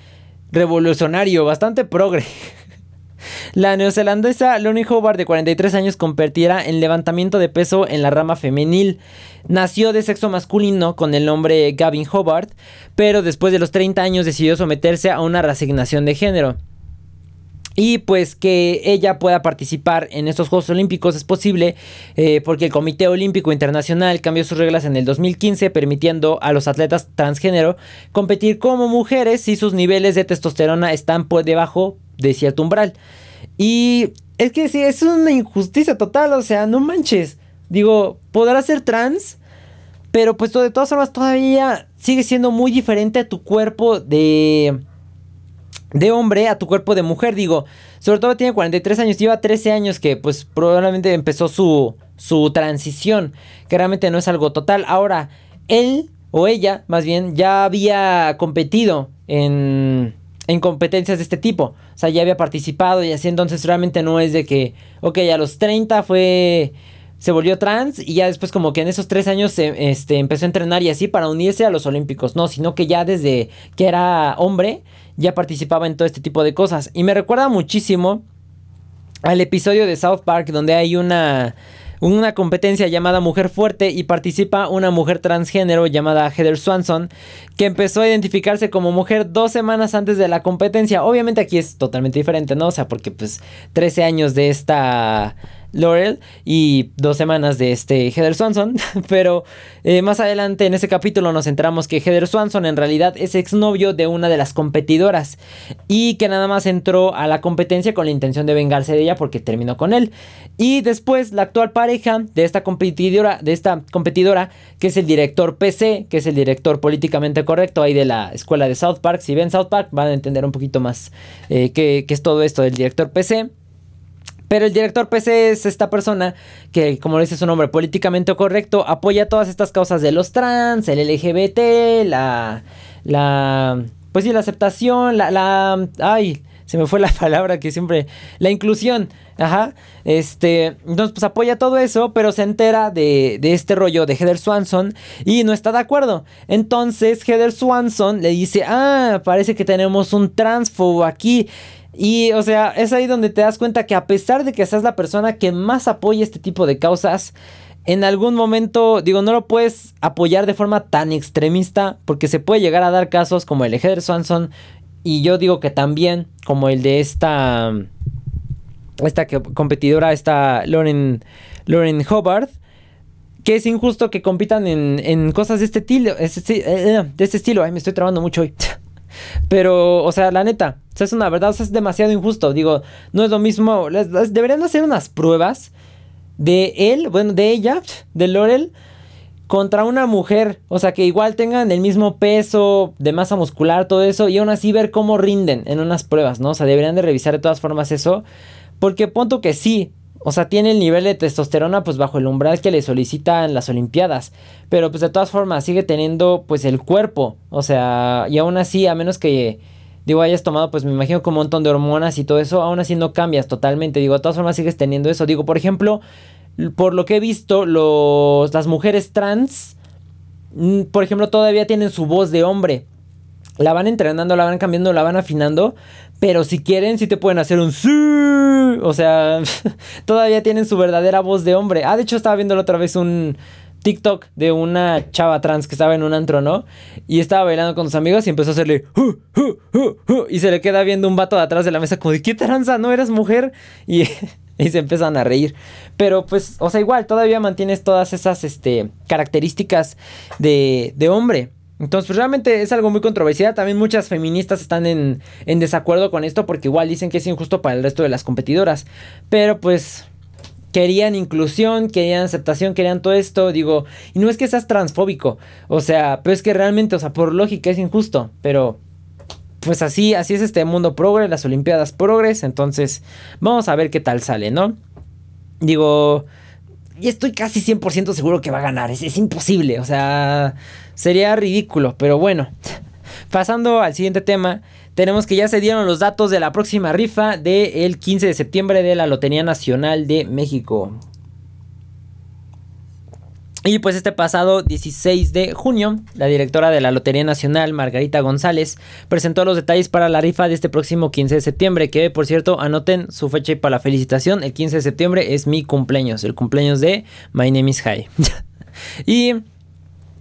revolucionario, bastante progre. *laughs* La neozelandesa Lauren Hobart, de 43 años, competirá en levantamiento de peso en la rama femenil. Nació de sexo masculino con el nombre Gavin Hobart, pero después de los 30 años decidió someterse a una reasignación de género. Y pues que ella pueda participar en estos Juegos Olímpicos es posible eh, porque el Comité Olímpico Internacional cambió sus reglas en el 2015 permitiendo a los atletas transgénero competir como mujeres si sus niveles de testosterona están por debajo de cierto umbral. Y es que sí, es una injusticia total, o sea, no manches. Digo, podrá ser trans, pero pues de todas formas todavía sigue siendo muy diferente a tu cuerpo de de hombre a tu cuerpo de mujer. Digo, sobre todo tiene 43 años, lleva 13 años que pues probablemente empezó su, su transición, que realmente no es algo total. Ahora, él o ella, más bien, ya había competido en, en competencias de este tipo. O sea, ya había participado y así, entonces realmente no es de que, ok, a los 30 fue se volvió trans y ya después como que en esos tres años este, empezó a entrenar y así para unirse a los Olímpicos. No, sino que ya desde que era hombre ya participaba en todo este tipo de cosas. Y me recuerda muchísimo al episodio de South Park donde hay una una competencia llamada Mujer Fuerte y participa una mujer transgénero llamada Heather Swanson que empezó a identificarse como mujer dos semanas antes de la competencia. Obviamente aquí es totalmente diferente, ¿no? O sea, porque pues 13 años de esta Laurel y dos semanas de este Heather Swanson. *laughs* Pero eh, más adelante en ese capítulo nos enteramos que Heather Swanson en realidad es exnovio de una de las competidoras y que nada más entró a la competencia con la intención de vengarse de ella porque terminó con él. Y después la actual pareja de esta competidora, de esta competidora, que es el director PC, que es el director políticamente correcto ahí de la escuela de South Park. Si ven South Park van a entender un poquito más eh, qué, qué es todo esto del director PC. Pero el director PC es esta persona que, como dice su nombre, políticamente correcto, apoya todas estas causas de los trans, el LGBT, la. la. Pues sí, la aceptación, la. la ay, se me fue la *laughs* palabra que siempre. La inclusión. Ajá. Este. Entonces, pues apoya todo eso, pero se entera de, de este rollo de Heather Swanson y no está de acuerdo. Entonces, Heather Swanson le dice: Ah, parece que tenemos un transfobo aquí. Y, o sea, es ahí donde te das cuenta que a pesar de que seas la persona que más apoya este tipo de causas, en algún momento, digo, no lo puedes apoyar de forma tan extremista, porque se puede llegar a dar casos como el de Heather Swanson, y yo digo que también como el de esta, esta competidora, esta Lauren, Lauren Hobart, que es injusto que compitan en, cosas de este estilo, eh, de este estilo. Ay, me estoy trabando mucho hoy. Pero, o sea, la neta, es una verdad, o sea, es demasiado injusto. Digo, no es lo mismo. deberían hacer unas pruebas de él, bueno, de ella, de Laurel, contra una mujer. O sea, que igual tengan el mismo peso de masa muscular, todo eso, y aún así ver cómo rinden en unas pruebas, ¿no? O sea, deberían de revisar de todas formas eso. Porque punto que sí, o sea, tiene el nivel de testosterona pues bajo el umbral que le solicitan las Olimpiadas. Pero pues de todas formas sigue teniendo pues el cuerpo. O sea, y aún así, a menos que digo, hayas tomado, pues me imagino con un montón de hormonas y todo eso, aún así no cambias totalmente. Digo, de todas formas sigues teniendo eso. Digo, por ejemplo, por lo que he visto, los, las mujeres trans, mm, por ejemplo, todavía tienen su voz de hombre. La van entrenando, la van cambiando, la van afinando. Pero si quieren, sí te pueden hacer un sí. O sea, *laughs* todavía tienen su verdadera voz de hombre. Ah, de hecho, estaba viendo la otra vez un TikTok de una chava trans que estaba en un antro, ¿no? Y estaba bailando con sus amigos y empezó a hacerle. y se le queda viendo un vato de atrás de la mesa, como de, ¿qué tranza? ¿No eres mujer? *laughs* Y. y se empiezan a reír. Pero pues, o sea, igual, todavía mantienes todas esas este, características de, de hombre. Entonces, pues realmente es algo muy controversial. También muchas feministas están en, en desacuerdo con esto porque igual dicen que es injusto para el resto de las competidoras. Pero pues querían inclusión, querían aceptación, querían todo esto, digo, y no es que seas transfóbico, o sea, pero es que realmente, o sea, por lógica es injusto, pero pues así, así es este mundo progres, las Olimpiadas progres, entonces vamos a ver qué tal sale, ¿no? Digo, y estoy casi 100% seguro que va a ganar, es, es imposible, o sea, sería ridículo, pero bueno, pasando al siguiente tema, tenemos que ya se dieron los datos de la próxima rifa del 15 de septiembre de la Lotería Nacional de México. Y pues este pasado 16 de junio, la directora de la Lotería Nacional, Margarita González, presentó los detalles para la rifa de este próximo 15 de septiembre, que por cierto anoten su fecha y para la felicitación, el 15 de septiembre es mi cumpleaños, el cumpleaños de My Name is High. *laughs* y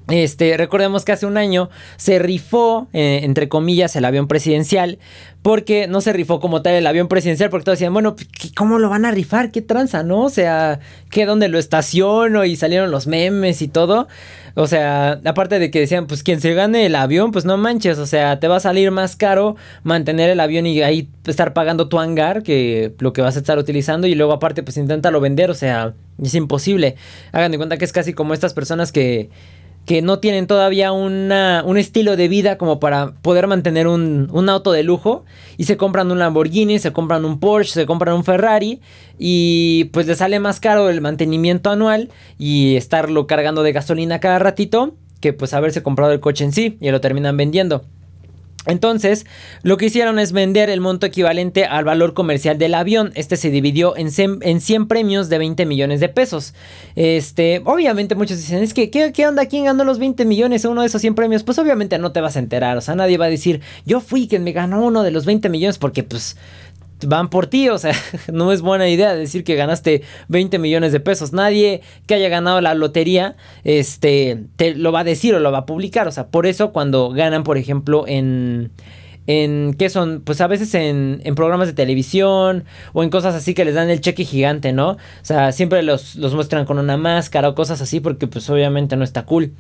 este, recordemos que hace un año se rifó, eh, entre comillas, el avión presidencial, porque no se rifó como tal el avión presidencial, porque todos decían, bueno, pues, ¿cómo lo van a rifar? ¿Qué tranza, no? O sea, ¿qué dónde lo estaciono? Y salieron los memes y todo. O sea, aparte de que decían, pues quien se gane el avión, pues no manches, o sea, te va a salir más caro mantener el avión y ahí estar pagando tu hangar que lo que vas a estar utilizando y luego aparte pues inténtalo vender, o sea, es imposible. Hagan de cuenta que es casi como estas personas que que no tienen todavía una, un estilo de vida como para poder mantener un, un, auto de lujo y se compran un Lamborghini, se compran un Porsche, se compran un Ferrari y pues les sale más caro el mantenimiento anual y estarlo cargando de gasolina cada ratito que pues haberse comprado el coche en sí y lo terminan vendiendo. Entonces, lo que hicieron es vender el monto equivalente al valor comercial del avión. Este se dividió en 100, premios de 20 millones de pesos. Este, obviamente muchos dicen, es que, ¿qué, ¿qué, onda? ¿Quién ganó los 20 millones uno de esos 100 premios? Pues obviamente no te vas a enterar. O sea, nadie va a decir, yo fui quien me ganó uno de los 20 millones porque pues van por ti, o sea, *laughs* no es buena idea decir que ganaste 20 millones de pesos. Nadie que haya ganado la lotería, este, te lo va a decir o lo va a publicar, o sea, por eso cuando ganan, por ejemplo, en en qué son, pues a veces en, en, programas de televisión o en cosas así que les dan el cheque gigante, ¿no? O sea, siempre los, los muestran con una máscara o cosas así porque pues obviamente no está cool.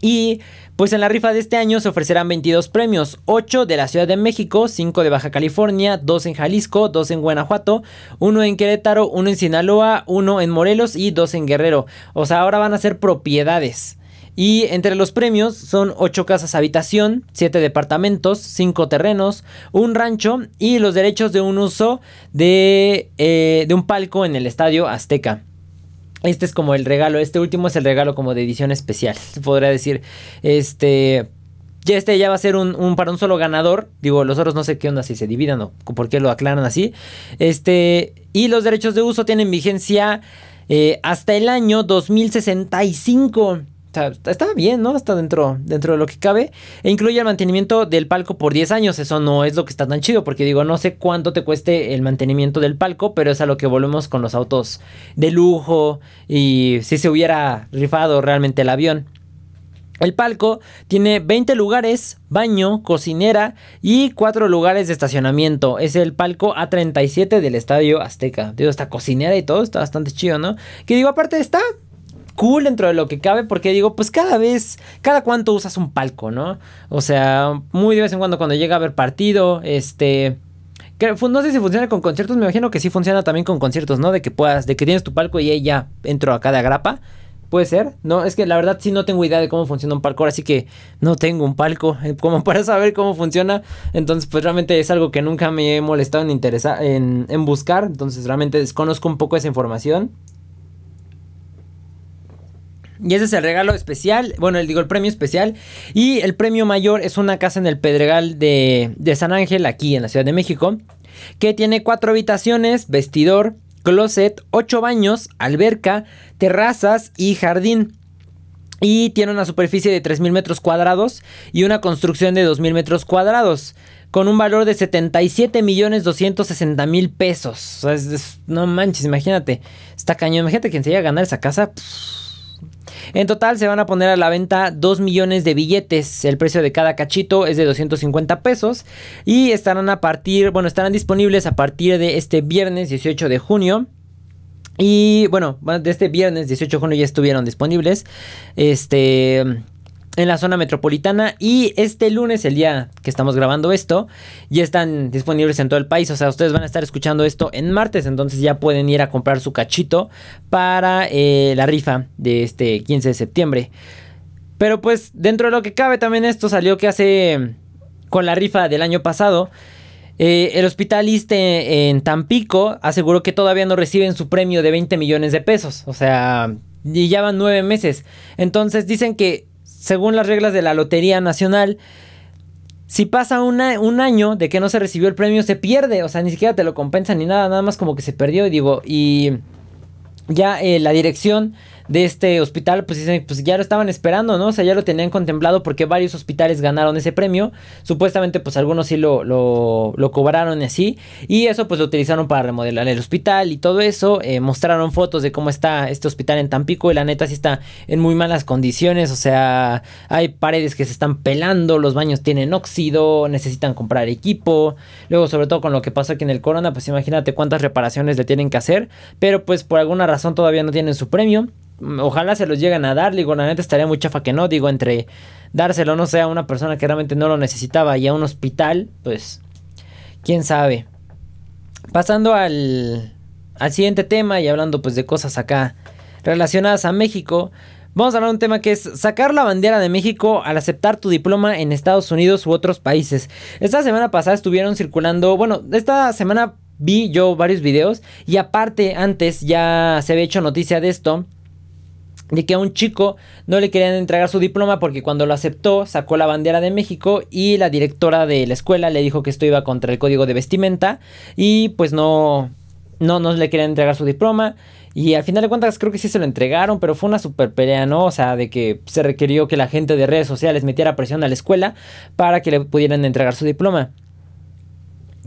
Y pues en la rifa de este año se ofrecerán 22 premios, 8 de la Ciudad de México, 5 de Baja California, 2 en Jalisco, 2 en Guanajuato, 1 en Querétaro, 1 en Sinaloa, 1 en Morelos y 2 en Guerrero. O sea, ahora van a ser propiedades. Y entre los premios son 8 casas habitación, 7 departamentos, 5 terrenos, un rancho y los derechos de un uso de, eh, de un palco en el Estadio Azteca. Este es como el regalo, este último es el regalo como de edición especial, se podría decir. Este, ya este ya va a ser un, para un solo ganador. Digo, los otros no sé qué onda si se dividan o por qué lo aclaran así. Este, y los derechos de uso tienen vigencia eh, hasta el año 2065 está bien, ¿no? Está dentro, dentro de lo que cabe. E incluye el mantenimiento del palco por 10 años. Eso no es lo que está tan chido, porque digo, no sé cuánto te cueste el mantenimiento del palco, pero es a lo que volvemos con los autos de lujo y si se hubiera rifado realmente el avión. El palco tiene 20 lugares, baño, cocinera y 4 lugares de estacionamiento. Es el palco A37 del Estadio Azteca. Digo, esta cocinera y todo está bastante chido, ¿no? Que digo, aparte está cool dentro de lo que cabe, porque digo, pues cada vez, cada cuánto usas un palco, ¿no? O sea, muy de vez en cuando cuando llega a haber partido, este... no sé si funciona con conciertos, me imagino que sí funciona también con conciertos, ¿no? De que puedas, de que tienes tu palco y ahí ya entro a cada grapa. Puede ser, no, es que la verdad sí no tengo idea de cómo funciona un palco, así que no tengo un palco eh, como *laughs* para saber cómo funciona. Entonces, pues realmente es algo que nunca me he molestado en, interesa en, en buscar. Entonces, realmente desconozco un poco esa información. Y ese es el regalo especial, bueno, digo el premio especial. Y el premio mayor es una casa en el Pedregal de, San Ángel, aquí en la Ciudad de México, que tiene cuatro habitaciones, vestidor, closet, 8 baños, alberca, terrazas y jardín. Y tiene una superficie de 3.000 metros cuadrados y una construcción de 2.000 metros cuadrados. Con un valor de 77 millones 260 mil pesos. No manches, imagínate. Está cañón. Imagínate quien se a ganar esa casa. En total se van a poner a la venta 2 millones de billetes. El precio de cada cachito es de 250 pesos. Y estarán a partir, bueno, estarán disponibles a partir de este viernes 18 de junio. Y bueno, de este viernes 18 de junio ya estuvieron disponibles. Este en la zona metropolitana y este lunes, el día que estamos grabando esto, ya están disponibles en todo el país. O sea, ustedes van a estar escuchando esto en martes, entonces ya pueden ir a comprar su cachito para eh, la rifa de este 15 de septiembre. Pero pues dentro de lo que cabe también esto salió que hace con la rifa del año pasado. Eh, el hospital ISTE en Tampico aseguró que todavía no reciben su premio de 20 millones de pesos. O sea, y ya van nueve meses. Entonces dicen que según las reglas de la Lotería Nacional, si pasa un año de que no se recibió el premio, se pierde. O sea, ni siquiera te lo compensan ni nada, nada más como que se perdió. Y digo, y ya eh, la dirección de este hospital, pues dicen, pues ya lo estaban esperando, ¿no? O sea, ya lo tenían contemplado porque varios hospitales ganaron ese premio. Supuestamente, pues algunos sí lo, lo, cobraron así. Y eso, pues lo utilizaron para remodelar el hospital y todo eso. Eh, mostraron fotos de cómo está este hospital en Tampico. Y la neta sí está en muy malas condiciones. O sea, hay paredes que se están pelando, los baños tienen óxido, necesitan comprar equipo. Luego, sobre todo con lo que pasó aquí en el Corona, pues imagínate cuántas reparaciones le tienen que hacer. Pero pues por alguna razón todavía no tienen su premio. Ojalá se los lleguen a dar, digo, la neta estaría muy chafa que no, digo, entre dárselo, no sé, a una persona que realmente no lo necesitaba y a un hospital, pues, quién sabe. Pasando al, al siguiente tema y hablando pues de cosas acá relacionadas a México, vamos a hablar de un tema que es sacar la bandera de México al aceptar tu diploma en Estados Unidos u otros países. Esta semana pasada estuvieron circulando, bueno, esta semana vi yo varios videos y aparte antes ya se había hecho noticia de esto de que a un chico no le querían entregar su diploma porque cuando lo aceptó sacó la bandera de México y la directora de la escuela le dijo que esto iba contra el código de vestimenta y pues no no no le querían entregar su diploma y al final de cuentas creo que sí se lo entregaron, pero fue una super pelea, ¿no? O sea, de que se requirió que la gente de redes sociales metiera presión a la escuela para que le pudieran entregar su diploma.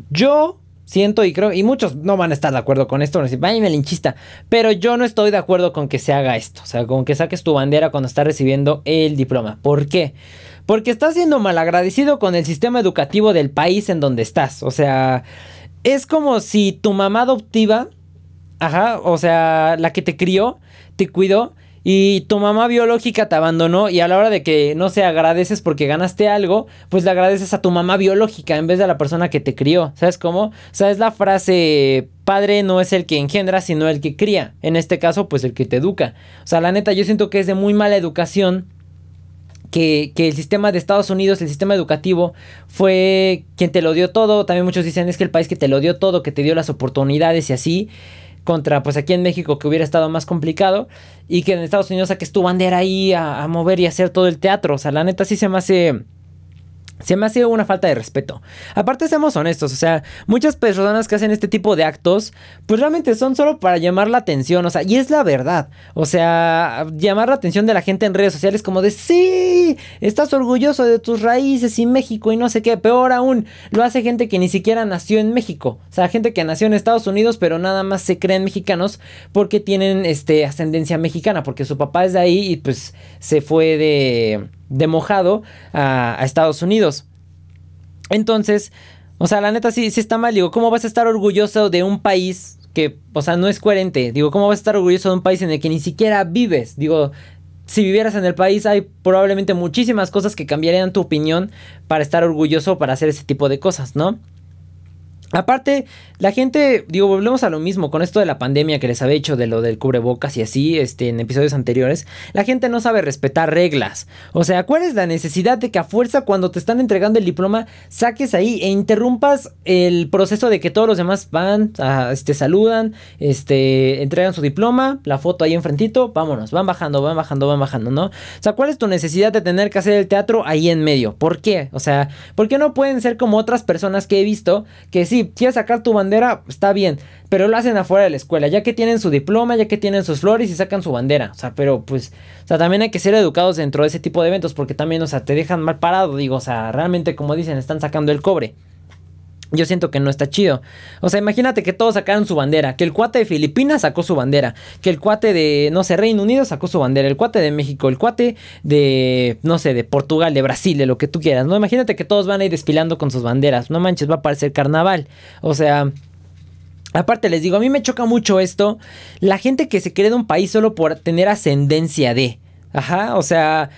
Yo Siento y creo, y muchos no van a estar de acuerdo con esto, van a decir, vaya melinchista, pero yo no estoy de acuerdo con que se haga esto, o sea, con que saques tu bandera cuando estás recibiendo el diploma. ¿Por qué? Porque estás siendo malagradecido con el sistema educativo del país en donde estás, o sea, es como si tu mamá adoptiva, ajá, o sea, la que te crió, te cuidó, y tu mamá biológica te abandonó y a la hora de que no se agradeces porque ganaste algo, pues le agradeces a tu mamá biológica en vez de a la persona que te crió. ¿Sabes cómo? O sea, es la frase padre no es el que engendra, sino el que cría. En este caso, pues el que te educa. O sea, la neta, yo siento que es de muy mala educación que, que, el sistema de Estados Unidos, el sistema educativo, fue quien te lo dio todo. También muchos dicen es que el país que te lo dio todo, que te dio las oportunidades y así contra pues aquí en México que hubiera estado más complicado y que en Estados Unidos saques tu bandera ahí a, a mover y hacer todo el teatro. O sea, la neta sí se me hace se me ha sido una falta de respeto. Aparte, seamos honestos, o sea, muchas personas que hacen este tipo de actos, pues realmente son solo para llamar la atención, o sea, y es la verdad. O sea, llamar la atención de la gente en redes sociales como de, sí, estás orgulloso de tus raíces y México y no sé qué. Peor aún, lo hace gente que ni siquiera nació en México. O sea, gente que nació en Estados Unidos, pero nada más se creen mexicanos porque tienen este, ascendencia mexicana, porque su papá es de ahí y pues se fue de de mojado a, Estados Unidos. Entonces, o sea, la neta sí, sí está mal. Digo, ¿cómo vas a estar orgulloso de un país que, o sea, no es coherente. Digo, ¿cómo vas a estar orgulloso de un país en el que ni siquiera vives? Digo, si vivieras en el país hay probablemente muchísimas cosas que cambiarían tu opinión para estar orgulloso para hacer ese tipo de cosas, ¿no? Aparte, la gente, digo, volvemos a lo mismo con esto de la pandemia que les había hecho de lo del cubrebocas y así, este, en episodios anteriores. La gente no sabe respetar reglas. O sea, ¿cuál es la necesidad de que a fuerza cuando te están entregando el diploma saques ahí e interrumpas el proceso de que todos los demás van, a, este, saludan, este, entregan su diploma, la foto ahí enfrentito, vámonos, van bajando, van bajando, van bajando, ¿no? O sea, ¿cuál es tu necesidad de tener que hacer el teatro ahí en medio? ¿Por qué? O sea, ¿por qué no pueden ser como otras personas que he visto que sí quieres sacar tu bandera, está bien, pero lo hacen afuera de la escuela, ya que tienen su diploma, ya que tienen sus flores y sacan su bandera. O sea, pero pues, también hay que ser educados dentro de ese tipo de eventos porque también, o sea, te dejan mal parado, digo, o sea, realmente como dicen, están sacando el cobre. Yo siento que no está chido. O sea, imagínate que todos sacaron su bandera. Que el cuate de Filipinas sacó su bandera. Que el cuate de, no sé, Reino Unido sacó su bandera. El cuate de México. El cuate de, no sé, de Portugal, de Brasil, de lo que tú quieras. No, imagínate que todos van a ir desfilando con sus banderas. No manches, va a parecer carnaval. O sea... Aparte les digo, a mí me choca mucho esto. La gente que se cree de un país solo por tener ascendencia de. Ajá, o sea,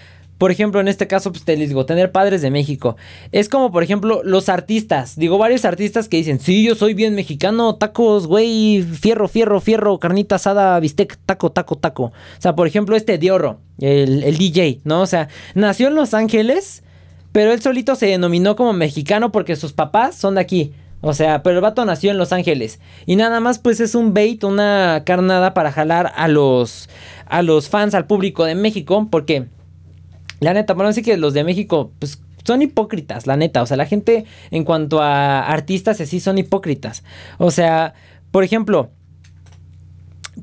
por ejemplo, en este caso, pues te les digo, tener padres de México. Es como, por ejemplo, los artistas. Digo, varios artistas que dicen, sí, yo soy bien mexicano, tacos, güey, fierro, fierro, fierro, carnita asada, bistec, taco, taco, taco. O sea, por ejemplo, este Diorro, el, el DJ, ¿no? O sea, nació en Los Ángeles, pero él solito se denominó como mexicano porque sus papás son de aquí. O sea, pero el vato nació en Los Ángeles. Y nada más pues es un bait, una carnada para jalar a los, a los fans, al público de México. Porque la neta, bueno, sí que los de México, pues son hipócritas, la neta. O sea, la gente en cuanto a artistas así son hipócritas. O sea, por ejemplo,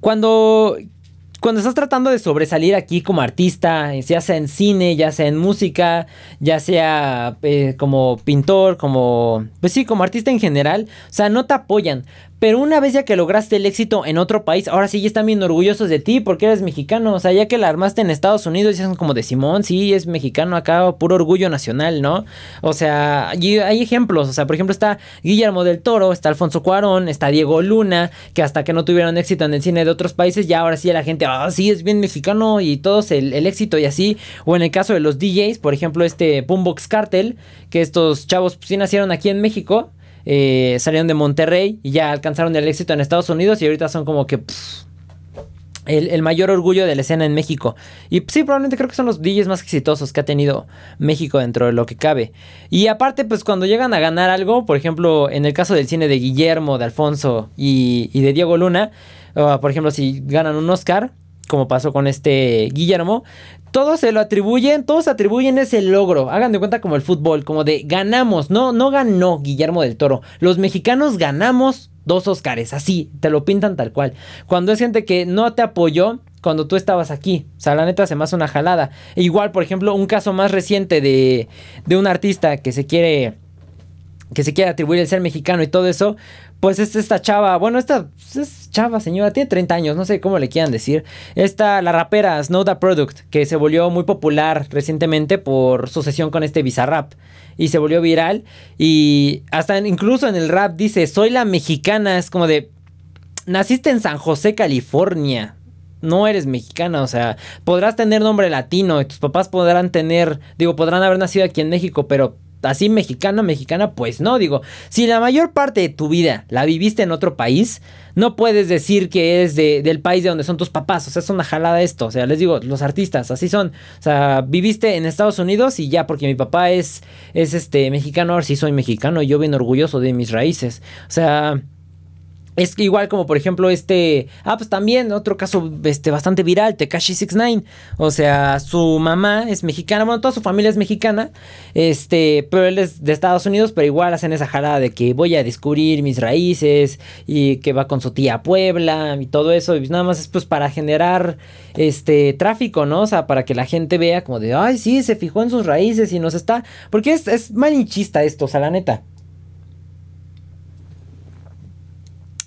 cuando cuando estás tratando de sobresalir aquí como artista, ya sea en cine, ya sea en música, ya sea eh, como pintor, como, pues sí, como artista en general, o sea, no te apoyan. Pero una vez ya que lograste el éxito en otro país, ahora sí ya están bien orgullosos de ti porque eres mexicano. O sea, ya que la armaste en Estados Unidos, ya son como de Simón, sí, es mexicano acá, puro orgullo nacional, ¿no? O sea, hay ejemplos. O sea, por ejemplo, está Guillermo del Toro, está Alfonso Cuarón, está Diego Luna, que hasta que no tuvieron éxito en el cine de otros países, ya ahora sí la gente, ah, sí, es bien mexicano y todos el, el éxito y así. O en el caso de los DJs, por ejemplo, este Boombox Cartel, que estos chavos pues, sí nacieron aquí en México eh, salieron de Monterrey y ya alcanzaron el éxito en Estados Unidos y ahorita son como que el, mayor orgullo de la escena en México. Y sí, probablemente creo que son los DJs más exitosos que ha tenido México dentro de lo que cabe. Y aparte, pues cuando llegan a ganar algo, por ejemplo, en el caso del cine de Guillermo, de Alfonso y, y de Diego Luna, por ejemplo, si ganan un Oscar, como pasó con este Guillermo, todos se lo atribuyen, todos atribuyen ese logro. Hagan de cuenta como el fútbol, como de ganamos. No, no ganó Guillermo del Toro. Los mexicanos ganamos dos Óscares, así, te lo pintan tal cual. Cuando es gente que no te apoyó cuando tú estabas aquí. O sea, la neta se me hace una jalada. E igual, por ejemplo, un caso más reciente de, de un artista que se quiere que se quiere atribuir el ser mexicano y todo eso, pues es esta chava, bueno, esta es chava, señora, tiene 30 años, no sé cómo le quieran decir. Esta, la rapera Snow Product, que se volvió muy popular recientemente por su sesión con este Bizarrap. Y se volvió viral. Y hasta incluso en el rap dice, soy la mexicana. Es como de, naciste en San José, California. No eres mexicana, o sea, podrás tener nombre latino y tus papás podrán tener, digo, podrán haber nacido aquí en México, pero así mexicana, mexicana, pues no, digo, si la mayor parte de tu vida la viviste en otro país, no puedes decir que es de, del país de donde son tus papás, o sea, es una jalada esto, o sea, les digo, los artistas, así son, o sea, viviste en Estados Unidos y ya, porque mi papá es, es este, mexicano, ahora sí soy mexicano y yo bien orgulloso de mis raíces, o sea... Es igual como por ejemplo este, ah pues también otro caso este bastante viral, Tekashi 69, o sea, su mamá es mexicana, bueno, toda su familia es mexicana, este, pero él es de Estados Unidos, pero igual hacen esa jalada de que voy a descubrir mis raíces y que va con su tía a Puebla y todo eso, y nada más es pues para generar este tráfico, ¿no? O sea, para que la gente vea como de, ay, sí, se fijó en sus raíces y nos está, porque es, es malinchista esto, o sea, la neta.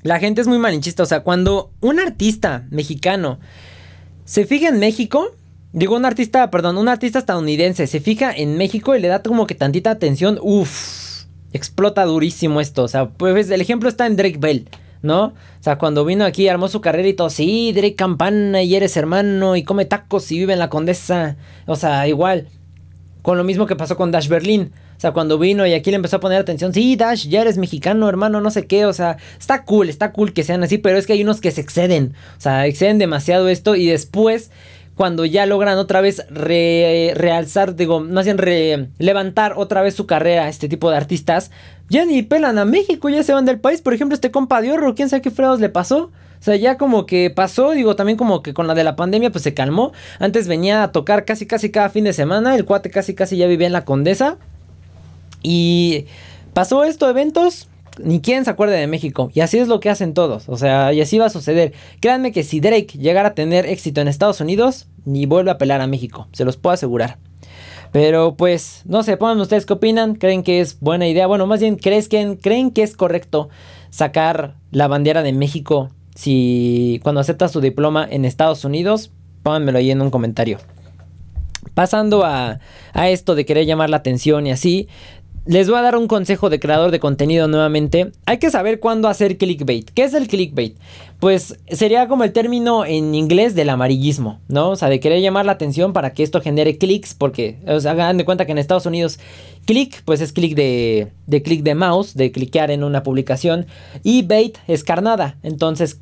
La gente es muy malinchista. O sea, cuando un artista mexicano se fija en México, digo un artista, perdón, un artista estadounidense se fija en México y le da como que tantita atención, uff, explota durísimo esto. O sea, pues el ejemplo está en Drake Bell. ¿no? O sea, cuando vino aquí, armó su carrera y todo, sí, Drake Campana y eres hermano y come tacos y vive en la condesa. O sea, igual, con lo mismo que pasó con Dash Berlin. O sea, cuando vino y aquí le empezó a poner atención, sí, Dash, ya eres mexicano, hermano, no sé qué, o sea, está cool, está cool que sean así, pero es que hay unos que se exceden, o sea, exceden demasiado esto y después cuando ya logran otra vez realzar, digo, más bien levantar otra vez su carrera, este tipo de artistas, ya ni pelan a México, ya se van del país. Por ejemplo, este compa de oro, quién sabe qué fregados le pasó. O sea, ya como que pasó, digo, también como que con la de la pandemia pues se calmó. Antes venía a tocar casi casi cada fin de semana, el cuate casi casi ya vivía en la Condesa. Y pasó esto, eventos, ni quien se acuerde de México. Y así es lo que hacen todos. O sea, y así va a suceder. Créanme que si Drake llegara a tener éxito en Estados Unidos, ni vuelve a pelar a México. Se los puedo asegurar. Pero pues, no sé, pongan ustedes qué opinan. ¿Creen que es buena idea? Bueno, más bien, ¿creen que, ¿creen que es correcto sacar la bandera de México si cuando acepta su diploma en Estados Unidos? Pónganmelo ahí en un comentario. Pasando a, a, esto de querer llamar la atención y así, les voy a dar un consejo de creador de contenido nuevamente. Hay que saber cuándo hacer clickbait. ¿Qué es el clickbait? Pues sería como el término en inglés del amarillismo, ¿no? O sea, de querer llamar la atención para que esto genere clics, porque, o hagan de cuenta que en Estados Unidos click, pues es clic de, de clic de mouse, de cliquear en una publicación, y bait es carnada. Entonces,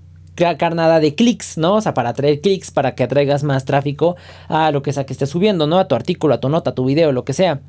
carnada de clics, ¿no? O sea, para atraer clics, para que atraigas más tráfico a lo que sea que estés subiendo, ¿no? A tu artículo, a tu nota, a tu video, lo que sea.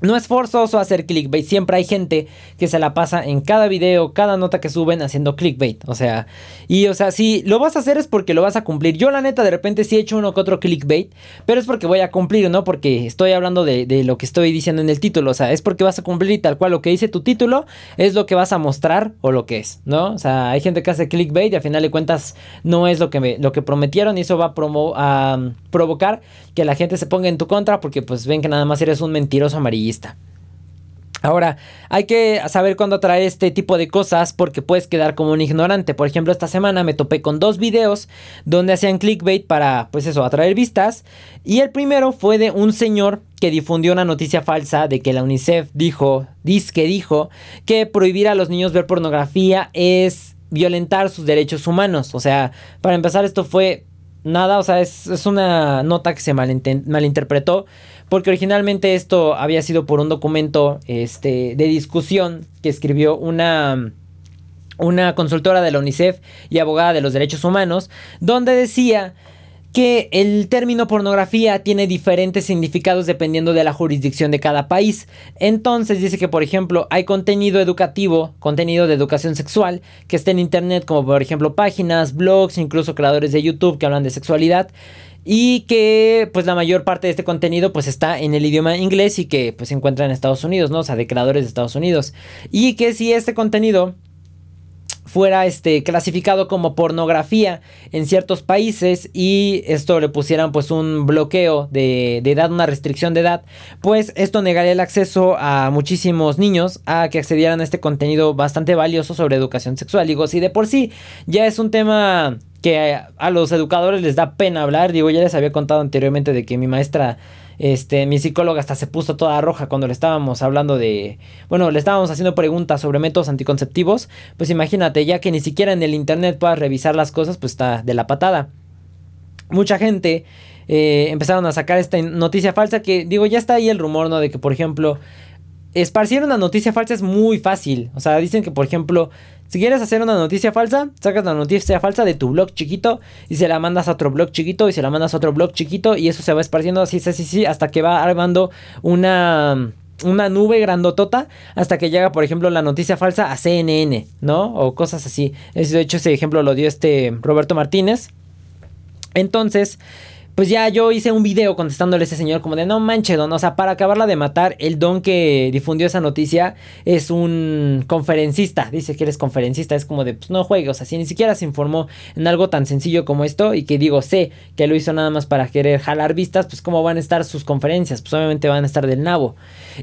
No es forzoso hacer clickbait, siempre hay gente que se la pasa en cada video, cada nota que suben haciendo clickbait, o sea, y o sea, si lo vas a hacer es porque lo vas a cumplir. Yo la neta de repente sí he hecho uno que otro clickbait, pero es porque voy a cumplir, ¿no? Porque estoy hablando de, de, lo que estoy diciendo en el título, o sea, es porque vas a cumplir y tal cual lo que dice tu título es lo que vas a mostrar o lo que es, ¿no? O sea, hay gente que hace clickbait y al final de cuentas no es lo que, me, lo que prometieron y eso va a, provocar que la gente se ponga en tu contra porque pues ven que nada más eres un mentiroso Ahora, hay que saber cuándo traer este tipo de cosas porque puedes quedar como un ignorante. Por ejemplo, esta semana me topé con dos videos donde hacían clickbait para, pues eso, atraer vistas. Y el primero fue de un señor que difundió una noticia falsa de que la UNICEF dijo, que dijo, que prohibir a los niños ver pornografía es violentar sus derechos humanos. O sea, para empezar, esto fue nada, o sea, es, una nota que se malinterpretó, porque originalmente esto había sido por un documento este, de discusión que escribió una, una consultora de la UNICEF y abogada de los derechos humanos, donde decía que el término pornografía tiene diferentes significados dependiendo de la jurisdicción de cada país. Entonces dice que, por ejemplo, hay contenido educativo, contenido de educación sexual, que está en Internet, como por ejemplo páginas, blogs, incluso creadores de YouTube que hablan de sexualidad. Y que pues la mayor parte de este contenido pues está en el idioma inglés y que pues se encuentra en Estados Unidos, ¿no? O sea, de creadores de Estados Unidos. Y que si este contenido fuera este, clasificado como pornografía en ciertos países y esto le pusieran pues un bloqueo de, de, edad, una restricción de edad, pues esto negaría el acceso a muchísimos niños a que accedieran a este contenido bastante valioso sobre educación sexual. Digo, si de por sí ya es un tema que a los educadores les da pena hablar, digo, ya les había contado anteriormente de que mi maestra este, mi psicóloga hasta se puso toda roja cuando le estábamos hablando de, bueno, le estábamos haciendo preguntas sobre métodos anticonceptivos, pues imagínate, ya que ni siquiera en el internet puedas revisar las cosas, pues está de la patada. Mucha gente eh, empezaron a sacar esta noticia falsa que, digo, ya está ahí el rumor, ¿no? De que, por ejemplo, esparcir una noticia falsa es muy fácil. O sea, dicen que, por ejemplo, si quieres hacer una noticia falsa, sacas la noticia falsa de tu blog chiquito y se la mandas a otro blog chiquito y se la mandas a otro blog chiquito y eso se va esparciendo así, así, así, hasta que va armando una una nube grandotota hasta que llega, por ejemplo, la noticia falsa a CNN, ¿no? O cosas así. De hecho, ese ejemplo lo dio este Roberto Martínez. Entonces, pues ya yo hice un video contestándole a ese señor como de no manche don, o sea, para acabarla de matar, el don que difundió esa noticia es un conferencista, dice que eres conferencista, es como de pues no juegue, o sea, si ni siquiera se informó en algo tan sencillo como esto y que digo, sé que lo hizo nada más para querer jalar vistas, pues cómo van a estar sus conferencias, pues obviamente van a estar del nabo.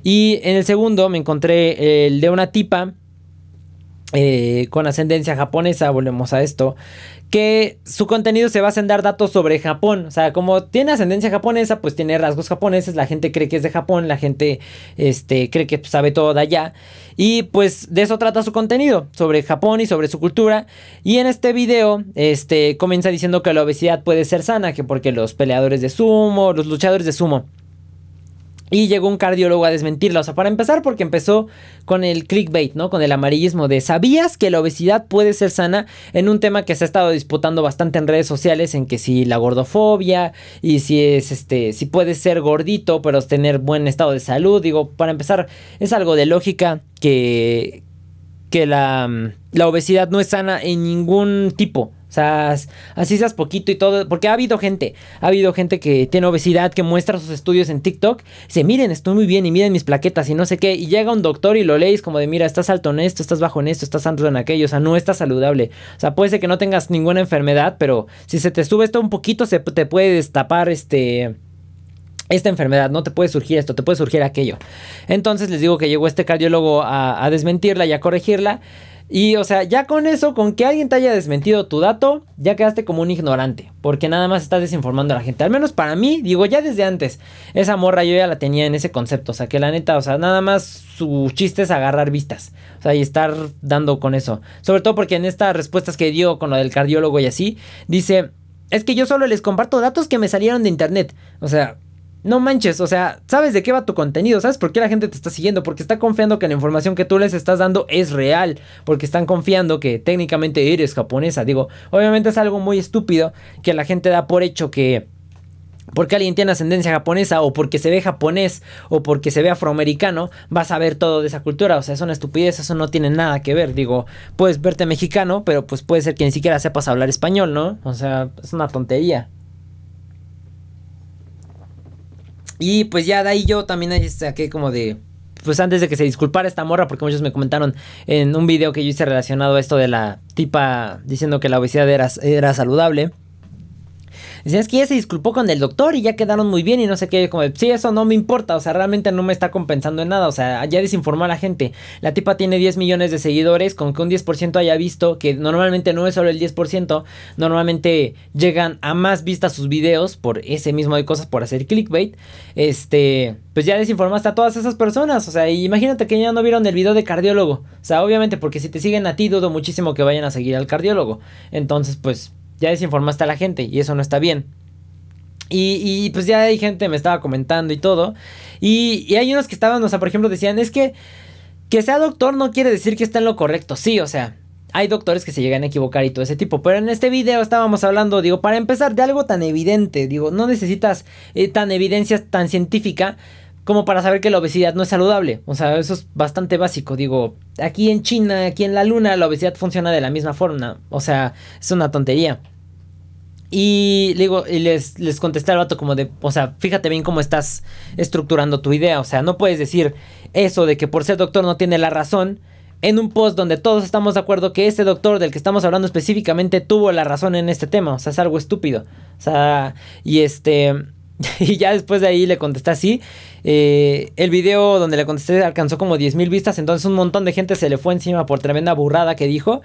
Y en el segundo me encontré el de una tipa eh, con ascendencia japonesa, volvemos a esto, que su contenido se basa en dar datos sobre Japón. O sea, como tiene ascendencia japonesa, pues tiene rasgos japoneses, la gente cree que es de Japón, la gente este, cree que sabe todo de allá. Y pues de eso trata su contenido, sobre Japón y sobre su cultura. Y en este video, este, comienza diciendo que la obesidad puede ser sana, que porque los peleadores de sumo, los luchadores de sumo, y llegó un cardiólogo a desmentirla. O sea, para empezar, porque empezó con el clickbait, ¿no? Con el amarillismo de ¿sabías que la obesidad puede ser sana? En un tema que se ha estado disputando bastante en redes sociales, en que si la gordofobia y si es este, si puedes ser gordito, pero tener buen estado de salud. Digo, para empezar, es algo de lógica que, que la, la obesidad no es sana en ningún tipo. O sea, así seas poquito y todo. Porque ha habido gente, ha habido gente que tiene obesidad, que muestra sus estudios en TikTok. Dice, miren, estoy muy bien y miren mis plaquetas y no sé qué. Y llega un doctor y lo lees como de, mira, estás alto en esto, estás bajo en esto, estás alto en aquello. O sea, no estás saludable. O sea, puede ser que no tengas ninguna enfermedad, pero si se te sube esto un poquito, se te puede destapar este esta enfermedad, no te puede surgir esto, te puede surgir aquello. Entonces les digo que llegó este cardiólogo a, a desmentirla y a corregirla. Y o sea, ya con eso, con que alguien te haya desmentido tu dato, ya quedaste como un ignorante. Porque nada más estás desinformando a la gente. Al menos para mí, digo, ya desde antes, esa morra yo ya la tenía en ese concepto. O sea, que la neta, o sea, nada más su chiste es agarrar vistas. O sea, y estar dando con eso. Sobre todo porque en estas respuestas que dio con lo del cardiólogo y así, dice, es que yo solo les comparto datos que me salieron de internet. O sea, no manches, o sea, sabes de qué va tu contenido, sabes por qué la gente te está siguiendo, porque está confiando que la información que tú les estás dando es real, porque están confiando que técnicamente eres japonesa. Digo, obviamente es algo muy estúpido que la gente da por hecho que porque alguien tiene ascendencia japonesa o porque se ve japonés o porque se ve afroamericano, vas a ver todo de esa cultura. O sea, es una estupidez, eso no tiene nada que ver. Digo, puedes verte mexicano, pero pues puede ser que ni siquiera sepas hablar español, ¿no? O sea, es una tontería. Y pues ya de ahí yo también saqué como de... Pues antes de que se disculpara esta morra, porque muchos me comentaron en un video que yo hice relacionado a esto de la tipa diciendo que la obesidad era, era saludable. Es que ya se disculpó con el doctor y ya quedaron muy bien y no sé qué. Como, sí, eso no me importa. O sea, realmente no me está compensando en nada. O sea, ya desinformó a la gente. La tipa tiene 10 millones de seguidores. Con que un 10% haya visto, que normalmente no es solo el 10%. Normalmente llegan a más vistas sus videos por ese mismo de cosas, por hacer clickbait. Este, pues ya desinformaste a todas esas personas. O sea, imagínate que ya no vieron el video de cardiólogo. O sea, obviamente, porque si te siguen a ti, dudo muchísimo que vayan a seguir al cardiólogo. Entonces, pues ya desinformaste a la gente y eso no está bien. Y, pues ya hay gente me estaba comentando y todo. Y, y, hay unos que estaban, o sea, por ejemplo, decían, es que que sea doctor no quiere decir que está en lo correcto. Sí, o sea, hay doctores que se llegan a equivocar y todo ese tipo. Pero en este video estábamos hablando, digo, para empezar, de algo tan evidente. Digo, no necesitas eh, tan evidencia tan científica como para saber que la obesidad no es saludable. O sea, eso es bastante básico. Digo, aquí en China, aquí en la Luna, la obesidad funciona de la misma forma. O sea, es una tontería. Y, digo, y les, les contesté al vato como de, o sea, fíjate bien cómo estás estructurando tu idea. O sea, no puedes decir eso de que por ser doctor no tiene la razón en un post donde todos estamos de acuerdo que ese doctor del que estamos hablando específicamente tuvo la razón en este tema. O sea, es algo estúpido. O sea, y este... *laughs* Y ya después de ahí le contesté así. Eh, el video donde le contesté alcanzó como 10 mil vistas. Entonces un montón de gente se le fue encima por tremenda burrada que dijo.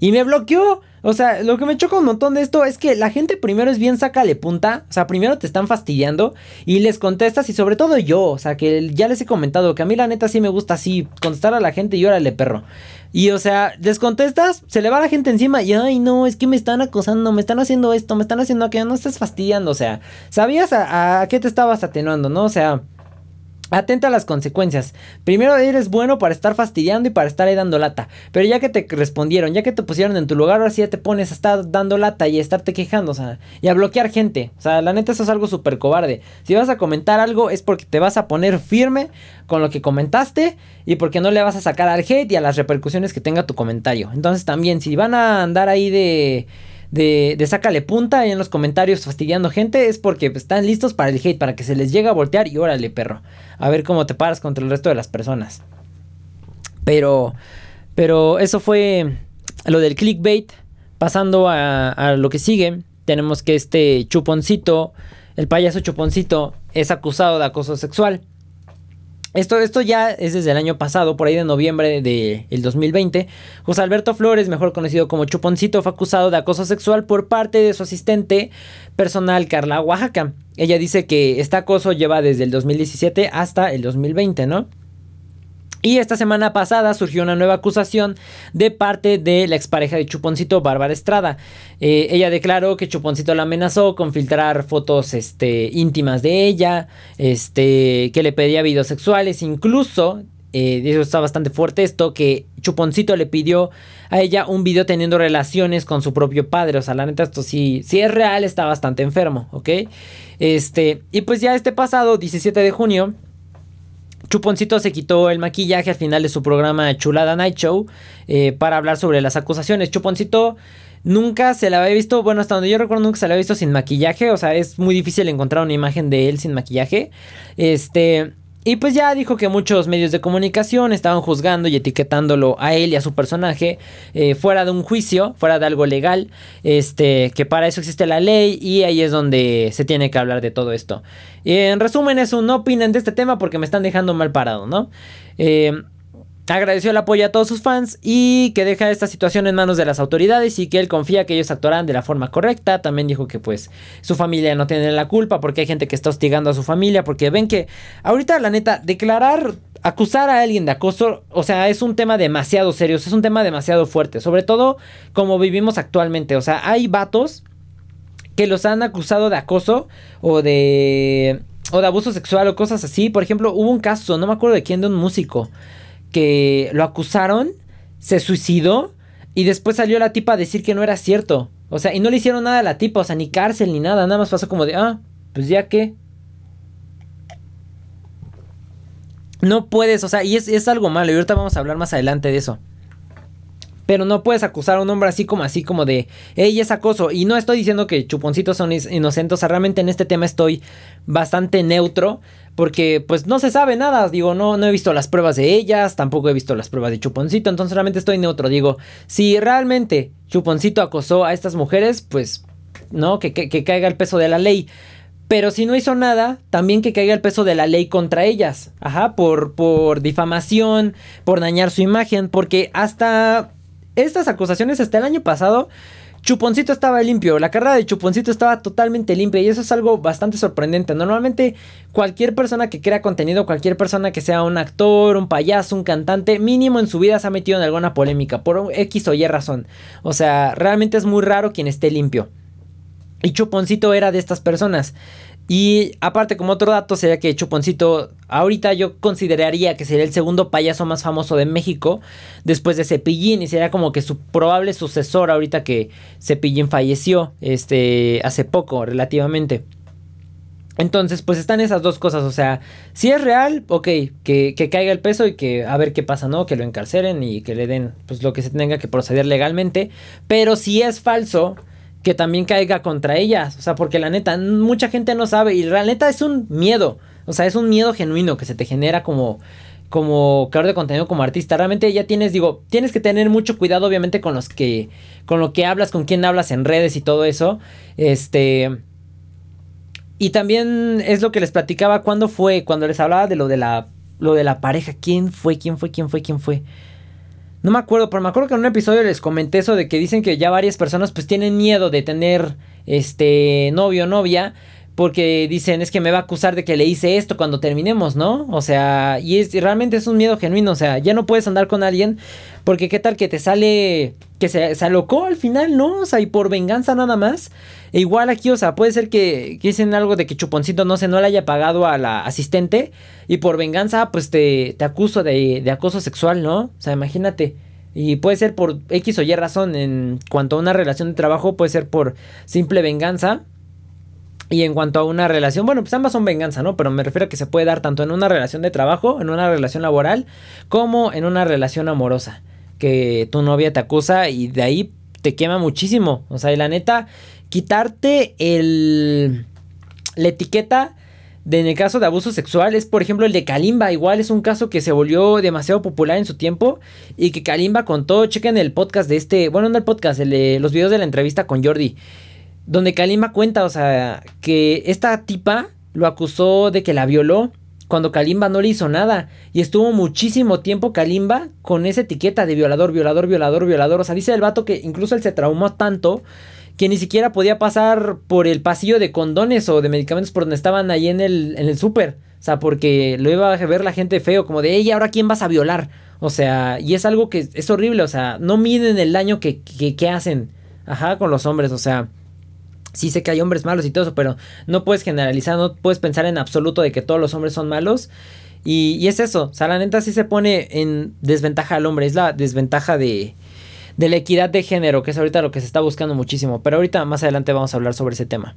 Y me bloqueó. O sea, lo que me choca un montón de esto es que la gente primero es bien sácale punta. O sea, primero te están fastidiando. Y les contestas. Y sobre todo yo. O sea, que ya les he comentado que a mí la neta sí me gusta así. Contestar a la gente y órale, perro. Y o sea, les contestas, se le va la gente encima y ay no, es que me están acosando, me están haciendo esto, me están haciendo aquello, no estás fastidiando, o sea, sabías a, a qué te estabas atenuando, ¿no? O sea, Atenta a las consecuencias. Primero eres bueno para estar fastidiando y para estar ahí dando lata. Pero ya que te respondieron, ya que te pusieron en tu lugar, ahora sí ya te pones a estar dando lata y a estarte quejando, o sea, y a bloquear gente. O sea, la neta eso es algo súper cobarde. Si vas a comentar algo es porque te vas a poner firme con lo que comentaste y porque no le vas a sacar al hate y a las repercusiones que tenga tu comentario. Entonces también, si van a andar ahí de de, de sácale punta ahí en los comentarios fastidiando gente es porque están listos para el hate, para que se les llegue a voltear y órale, perro. A ver cómo te paras contra el resto de las personas. Pero, pero eso fue lo del clickbait. Pasando a, a lo que sigue, tenemos que este chuponcito, el payaso chuponcito, es acusado de acoso sexual. Esto, esto ya es desde el año pasado, por ahí de noviembre del 2020. José Alberto Flores, mejor conocido como Chuponcito, fue acusado de acoso sexual por parte de su asistente personal, Carla Oaxaca. Ella dice que este acoso lleva desde el 2017 hasta el 2020, ¿no? Y esta semana pasada surgió una nueva acusación de parte de la expareja de Chuponcito, Bárbara Estrada. Eh, ella declaró que Chuponcito la amenazó con filtrar fotos este, íntimas de ella, este, que le pedía videos sexuales, incluso, eh, eso está bastante fuerte esto, que Chuponcito le pidió a ella un video teniendo relaciones con su propio padre. O sea, la neta, esto sí, es real, está bastante enfermo, ¿ok? Este, y pues ya este pasado, 17 de junio, Chuponcito se quitó el maquillaje al final de su programa Chulada Night Show eh, para hablar sobre las acusaciones. Chuponcito nunca se la había visto, bueno, hasta donde yo recuerdo nunca se la había visto sin maquillaje, o sea, es muy difícil encontrar una imagen de él sin maquillaje. Este, y pues ya dijo que muchos medios de comunicación estaban juzgando y etiquetándolo a él y a su personaje eh, fuera de un juicio, fuera de algo legal, este, que para eso existe la ley y ahí es donde se tiene que hablar de todo esto. en resumen, eso no opinen de este tema porque me están dejando mal parado, ¿no? Eh, Agradeció el apoyo a todos sus fans y que deja esta situación en manos de las autoridades y que él confía que ellos actuarán de la forma correcta. También dijo que pues su familia no tiene la culpa porque hay gente que está hostigando a su familia porque ven que ahorita la neta declarar acusar a alguien de acoso, o sea, es un tema demasiado serio, es un tema demasiado fuerte, sobre todo como vivimos actualmente, o sea, hay vatos que los han acusado de acoso o de o de abuso sexual o cosas así. Por ejemplo, hubo un caso, no me acuerdo de quién, de un músico que lo acusaron, se suicidó y después salió la tipa a decir que no era cierto. O sea, y no le hicieron nada a la tipa, o sea, ni cárcel ni nada, nada más pasó como de, ah, pues ya que. No puedes, o sea, y es, es algo malo, y ahorita vamos a hablar más adelante de eso. Pero no puedes acusar a un hombre así como así como de, ella es acoso. Y no estoy diciendo que chuponcitos son inocentes. O sea, realmente en este tema estoy bastante neutro. Porque pues no se sabe nada. Digo, no, no he visto las pruebas de ellas. Tampoco he visto las pruebas de chuponcito. Entonces realmente estoy neutro. Digo, si realmente chuponcito acosó a estas mujeres, pues no, que, que caiga el peso de la ley. Pero si no hizo nada, también que caiga el peso de la ley contra ellas. Ajá, por, por difamación, por dañar su imagen. Porque hasta estas acusaciones hasta el año pasado, Chuponcito estaba limpio, la carrera de Chuponcito estaba totalmente limpia y eso es algo bastante sorprendente. Normalmente cualquier persona que crea contenido, cualquier persona que sea un actor, un payaso, un cantante, mínimo en su vida se ha metido en alguna polémica por X o Y razón. O sea, realmente es muy raro quien esté limpio. Y Chuponcito era de estas personas. Y aparte, como otro dato, sería que Chuponcito, ahorita yo consideraría que sería el segundo payaso más famoso de México, después de Cepillín, y sería como que su probable sucesor ahorita que Cepillín falleció, este, hace poco, relativamente. Entonces, pues están esas dos cosas, o sea, si es real, ok, que, que, caiga el peso y que a ver qué pasa, ¿no? Que lo encarceren y que le den, pues lo que se tenga que proceder legalmente, pero si es falso, que también caiga contra ellas. O sea, porque la neta, mucha gente no sabe. Y la neta es un miedo. O sea, es un miedo genuino que se te genera como como creador de contenido, como artista. Realmente ya tienes, digo, tienes que tener mucho cuidado, obviamente, con los que. con lo que hablas, con quién hablas en redes y todo eso. Este. Y también es lo que les platicaba cuando fue, cuando les hablaba de lo de la. lo de la pareja. ¿Quién fue? ¿Quién fue? ¿Quién fue? ¿Quién fue? No me acuerdo, pero me acuerdo que en un episodio les comenté eso de que dicen que ya varias personas pues tienen miedo de tener este novio o novia porque dicen es que me va a acusar de que le hice esto cuando terminemos, ¿no? O sea, y es realmente es un miedo genuino, o sea, ya no puedes andar con alguien porque qué tal que te sale que se, se alocó al final, ¿no? O sea, y por venganza nada más. E igual aquí, o sea, puede ser que, dicen algo de que Chuponcito no se no le haya pagado a la asistente y por venganza pues te, te acuso de, de acoso sexual, ¿no? O sea, imagínate. Y puede ser por X o Y razón en cuanto a una relación de trabajo, puede ser por simple venganza y en cuanto a una relación, bueno, pues ambas son venganza, ¿no? Pero me refiero a que se puede dar tanto en una relación de trabajo, en una relación laboral, como en una relación amorosa. Que tu novia te acusa y de ahí te quema muchísimo. O sea, y la neta, quitarte el, la etiqueta de, en el caso de abuso sexual es, por ejemplo, el de Kalimba. Igual es un caso que se volvió demasiado popular en su tiempo y que Kalimba contó. Chequen el podcast de este, bueno, no el podcast, los videos de la entrevista con Jordi donde Kalima cuenta, o sea, que esta tipa lo acusó de que la violó cuando Kalimba no le hizo nada. Y estuvo muchísimo tiempo Kalimba con esa etiqueta de violador, violador, violador, violador. O sea, dice el vato que incluso él se traumó tanto que ni siquiera podía pasar por el pasillo de condones o de medicamentos por donde estaban ahí en el, en el súper. O sea, porque lo iba a ver la gente feo, como de, ella ahora quién vas a violar? O sea, y es algo que es horrible, o sea, no miden el daño que, que, hacen, ajá, con los hombres, o sea, sí sé que hay hombres malos y todo eso, pero no puedes generalizar, no puedes pensar en absoluto de que todos los hombres son malos. Y, y es eso, o sea, la neta sí se pone en desventaja al hombre, es la desventaja de, de la equidad de género, que es ahorita lo que se está buscando muchísimo. Pero ahorita más adelante vamos a hablar sobre ese tema.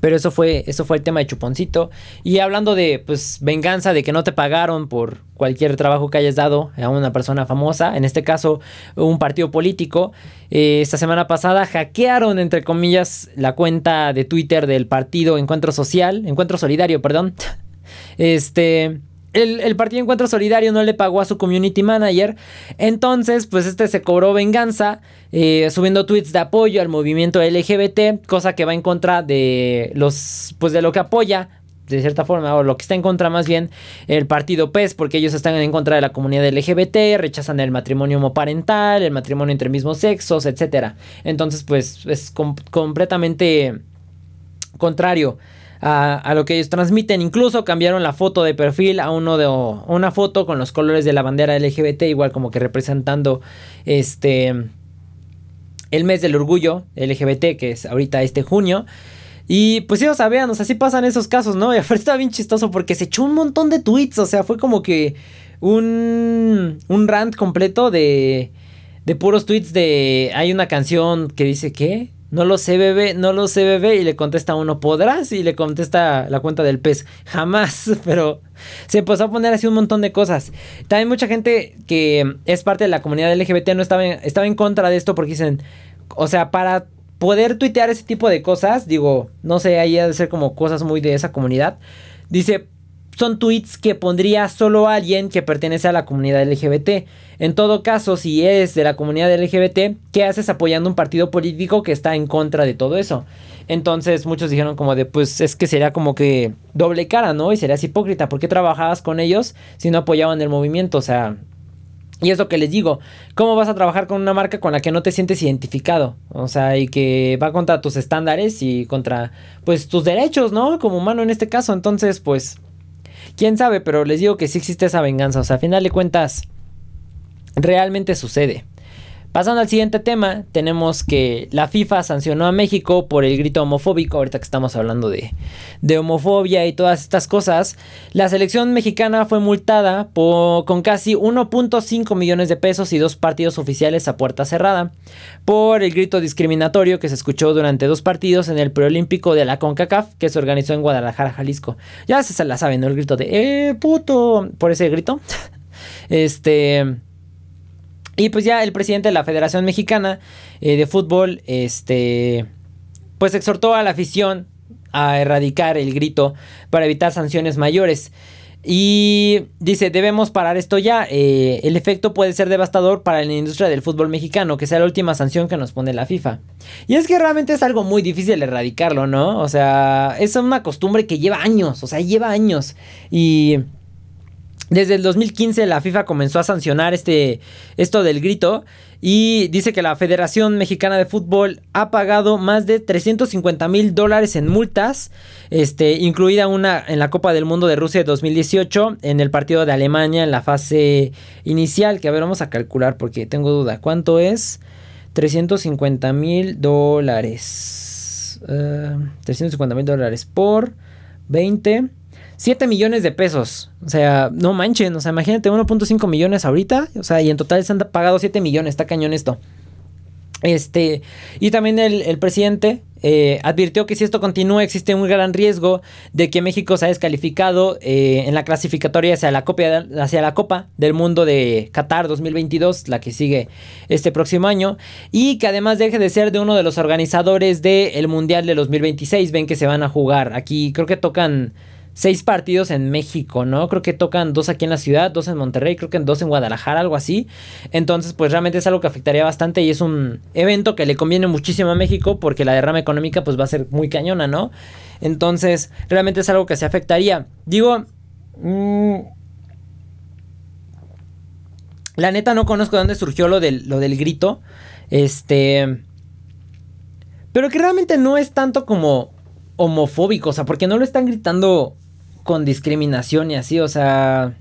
Pero eso fue, eso fue el tema de Chuponcito. Y hablando de pues venganza, de que no te pagaron por cualquier trabajo que hayas dado a una persona famosa, en este caso un partido político, eh, esta semana pasada hackearon, entre comillas, la cuenta de Twitter del partido Encuentro Social, Encuentro Solidario, perdón. *laughs* Este el, Partido Encuentro Solidario no le pagó a su community manager. Entonces, pues este se cobró venganza. Eh, subiendo tweets de apoyo al movimiento LGBT. Cosa que va en contra de los. Pues de lo que apoya. De cierta forma, o lo que está en contra más bien el partido PES, porque ellos están en contra de la comunidad LGBT, rechazan el matrimonio homoparental, el matrimonio entre mismos sexos, etc. Entonces, pues es completamente contrario a, lo que ellos transmiten. Incluso cambiaron la foto de perfil a uno de una foto con los colores de la bandera LGBT, igual como que representando este el mes del orgullo LGBT, que es ahorita este junio. Y pues sea, vean, o sea, sí pasan esos casos, ¿no? *laughs* Y aparte estaba bien chistoso porque se echó un montón de tweets, o sea, fue como que un, un rant completo de, de puros tweets de... Hay una canción que dice, ¿qué? No lo sé, bebé, no lo sé, bebé. Y le contesta uno, ¿podrás? Y le contesta la cuenta del pez, jamás. *laughs* Pero se empezó a poner así un montón de cosas. También mucha gente que es parte de la comunidad LGBT no estaba en, estaba en contra de esto porque dicen, o sea, para poder tuitear ese tipo de cosas, digo, no sé, ahí ha de ser como cosas muy de esa comunidad. Dice, son tweets que pondría solo alguien que pertenece a la comunidad LGBT. En todo caso, si eres de la comunidad LGBT, ¿qué haces apoyando un partido político que está en contra de todo eso? Entonces muchos dijeron como de, pues es que sería como que doble cara, ¿no? Y serías hipócrita. ¿Por qué trabajabas con ellos si no apoyaban el movimiento? O sea, y es lo que les digo, ¿cómo vas a trabajar con una marca con la que no te sientes identificado? O sea, y que va contra tus estándares y contra, pues, tus derechos, ¿no? Como humano en este caso. Entonces, pues, quién sabe, pero les digo que sí existe esa venganza. O sea, a final de cuentas, realmente sucede. Pasando al siguiente tema, tenemos que la FIFA sancionó a México por el grito homofóbico, ahorita que estamos hablando de, de homofobia y todas estas cosas. La selección mexicana fue multada con casi 1.5 millones de pesos y dos partidos oficiales a puerta cerrada por el grito discriminatorio que se escuchó durante dos partidos en el preolímpico de la CONCACAF que se organizó en Guadalajara, Jalisco. Ya se la saben, ¿no? El grito de ¡eh, puto! Por ese grito. *laughs* este... Y pues ya el presidente de la Federación Mexicana eh, de Fútbol, este, pues exhortó a la afición a erradicar el grito para evitar sanciones mayores. Y dice, debemos parar esto ya. Eh, el efecto puede ser devastador para la industria del fútbol mexicano, que sea la última sanción que nos pone la FIFA. Y es que realmente es algo muy difícil erradicarlo, ¿no? O sea, es una costumbre que lleva años, o sea, lleva años. Y desde el 2015 la FIFA comenzó a sancionar este, esto del grito y dice que la Federación Mexicana de Fútbol ha pagado más de 350 mil dólares en multas, este, incluida una en la Copa del Mundo de Rusia de 2018, en el partido de Alemania en la fase inicial, que a ver, vamos a calcular porque tengo duda. ¿Cuánto es? 350 mil dólares. 350 eh, mil dólares por 20. 7 millones de pesos. O sea, no manchen. O sea, imagínate 1.5 millones ahorita. O sea, y en total se han pagado 7 millones. Está cañón esto. Este, y también el, presidente eh, advirtió que si esto continúa existe un gran riesgo de que México sea descalificado eh, en la clasificatoria hacia la, Copa, hacia la Copa del Mundo de Qatar 2022, la que sigue este próximo año, y que además deje de ser de uno de los organizadores del Mundial de 2026. Ven que se van a jugar. Aquí creo que tocan seis partidos en México, ¿no? Creo que tocan dos aquí en la ciudad, dos en Monterrey, creo que dos en Guadalajara, algo así. Entonces, pues realmente es algo que afectaría bastante y es un evento que le conviene muchísimo a México porque la derrama económica pues va a ser muy cañona, ¿no? Entonces, realmente es algo que se afectaría. Digo, Mm, la neta no conozco de dónde surgió lo del, lo del grito. Este... Pero que realmente no es tanto como homofóbico, o sea, porque no lo están gritando con discriminación y así, o sea,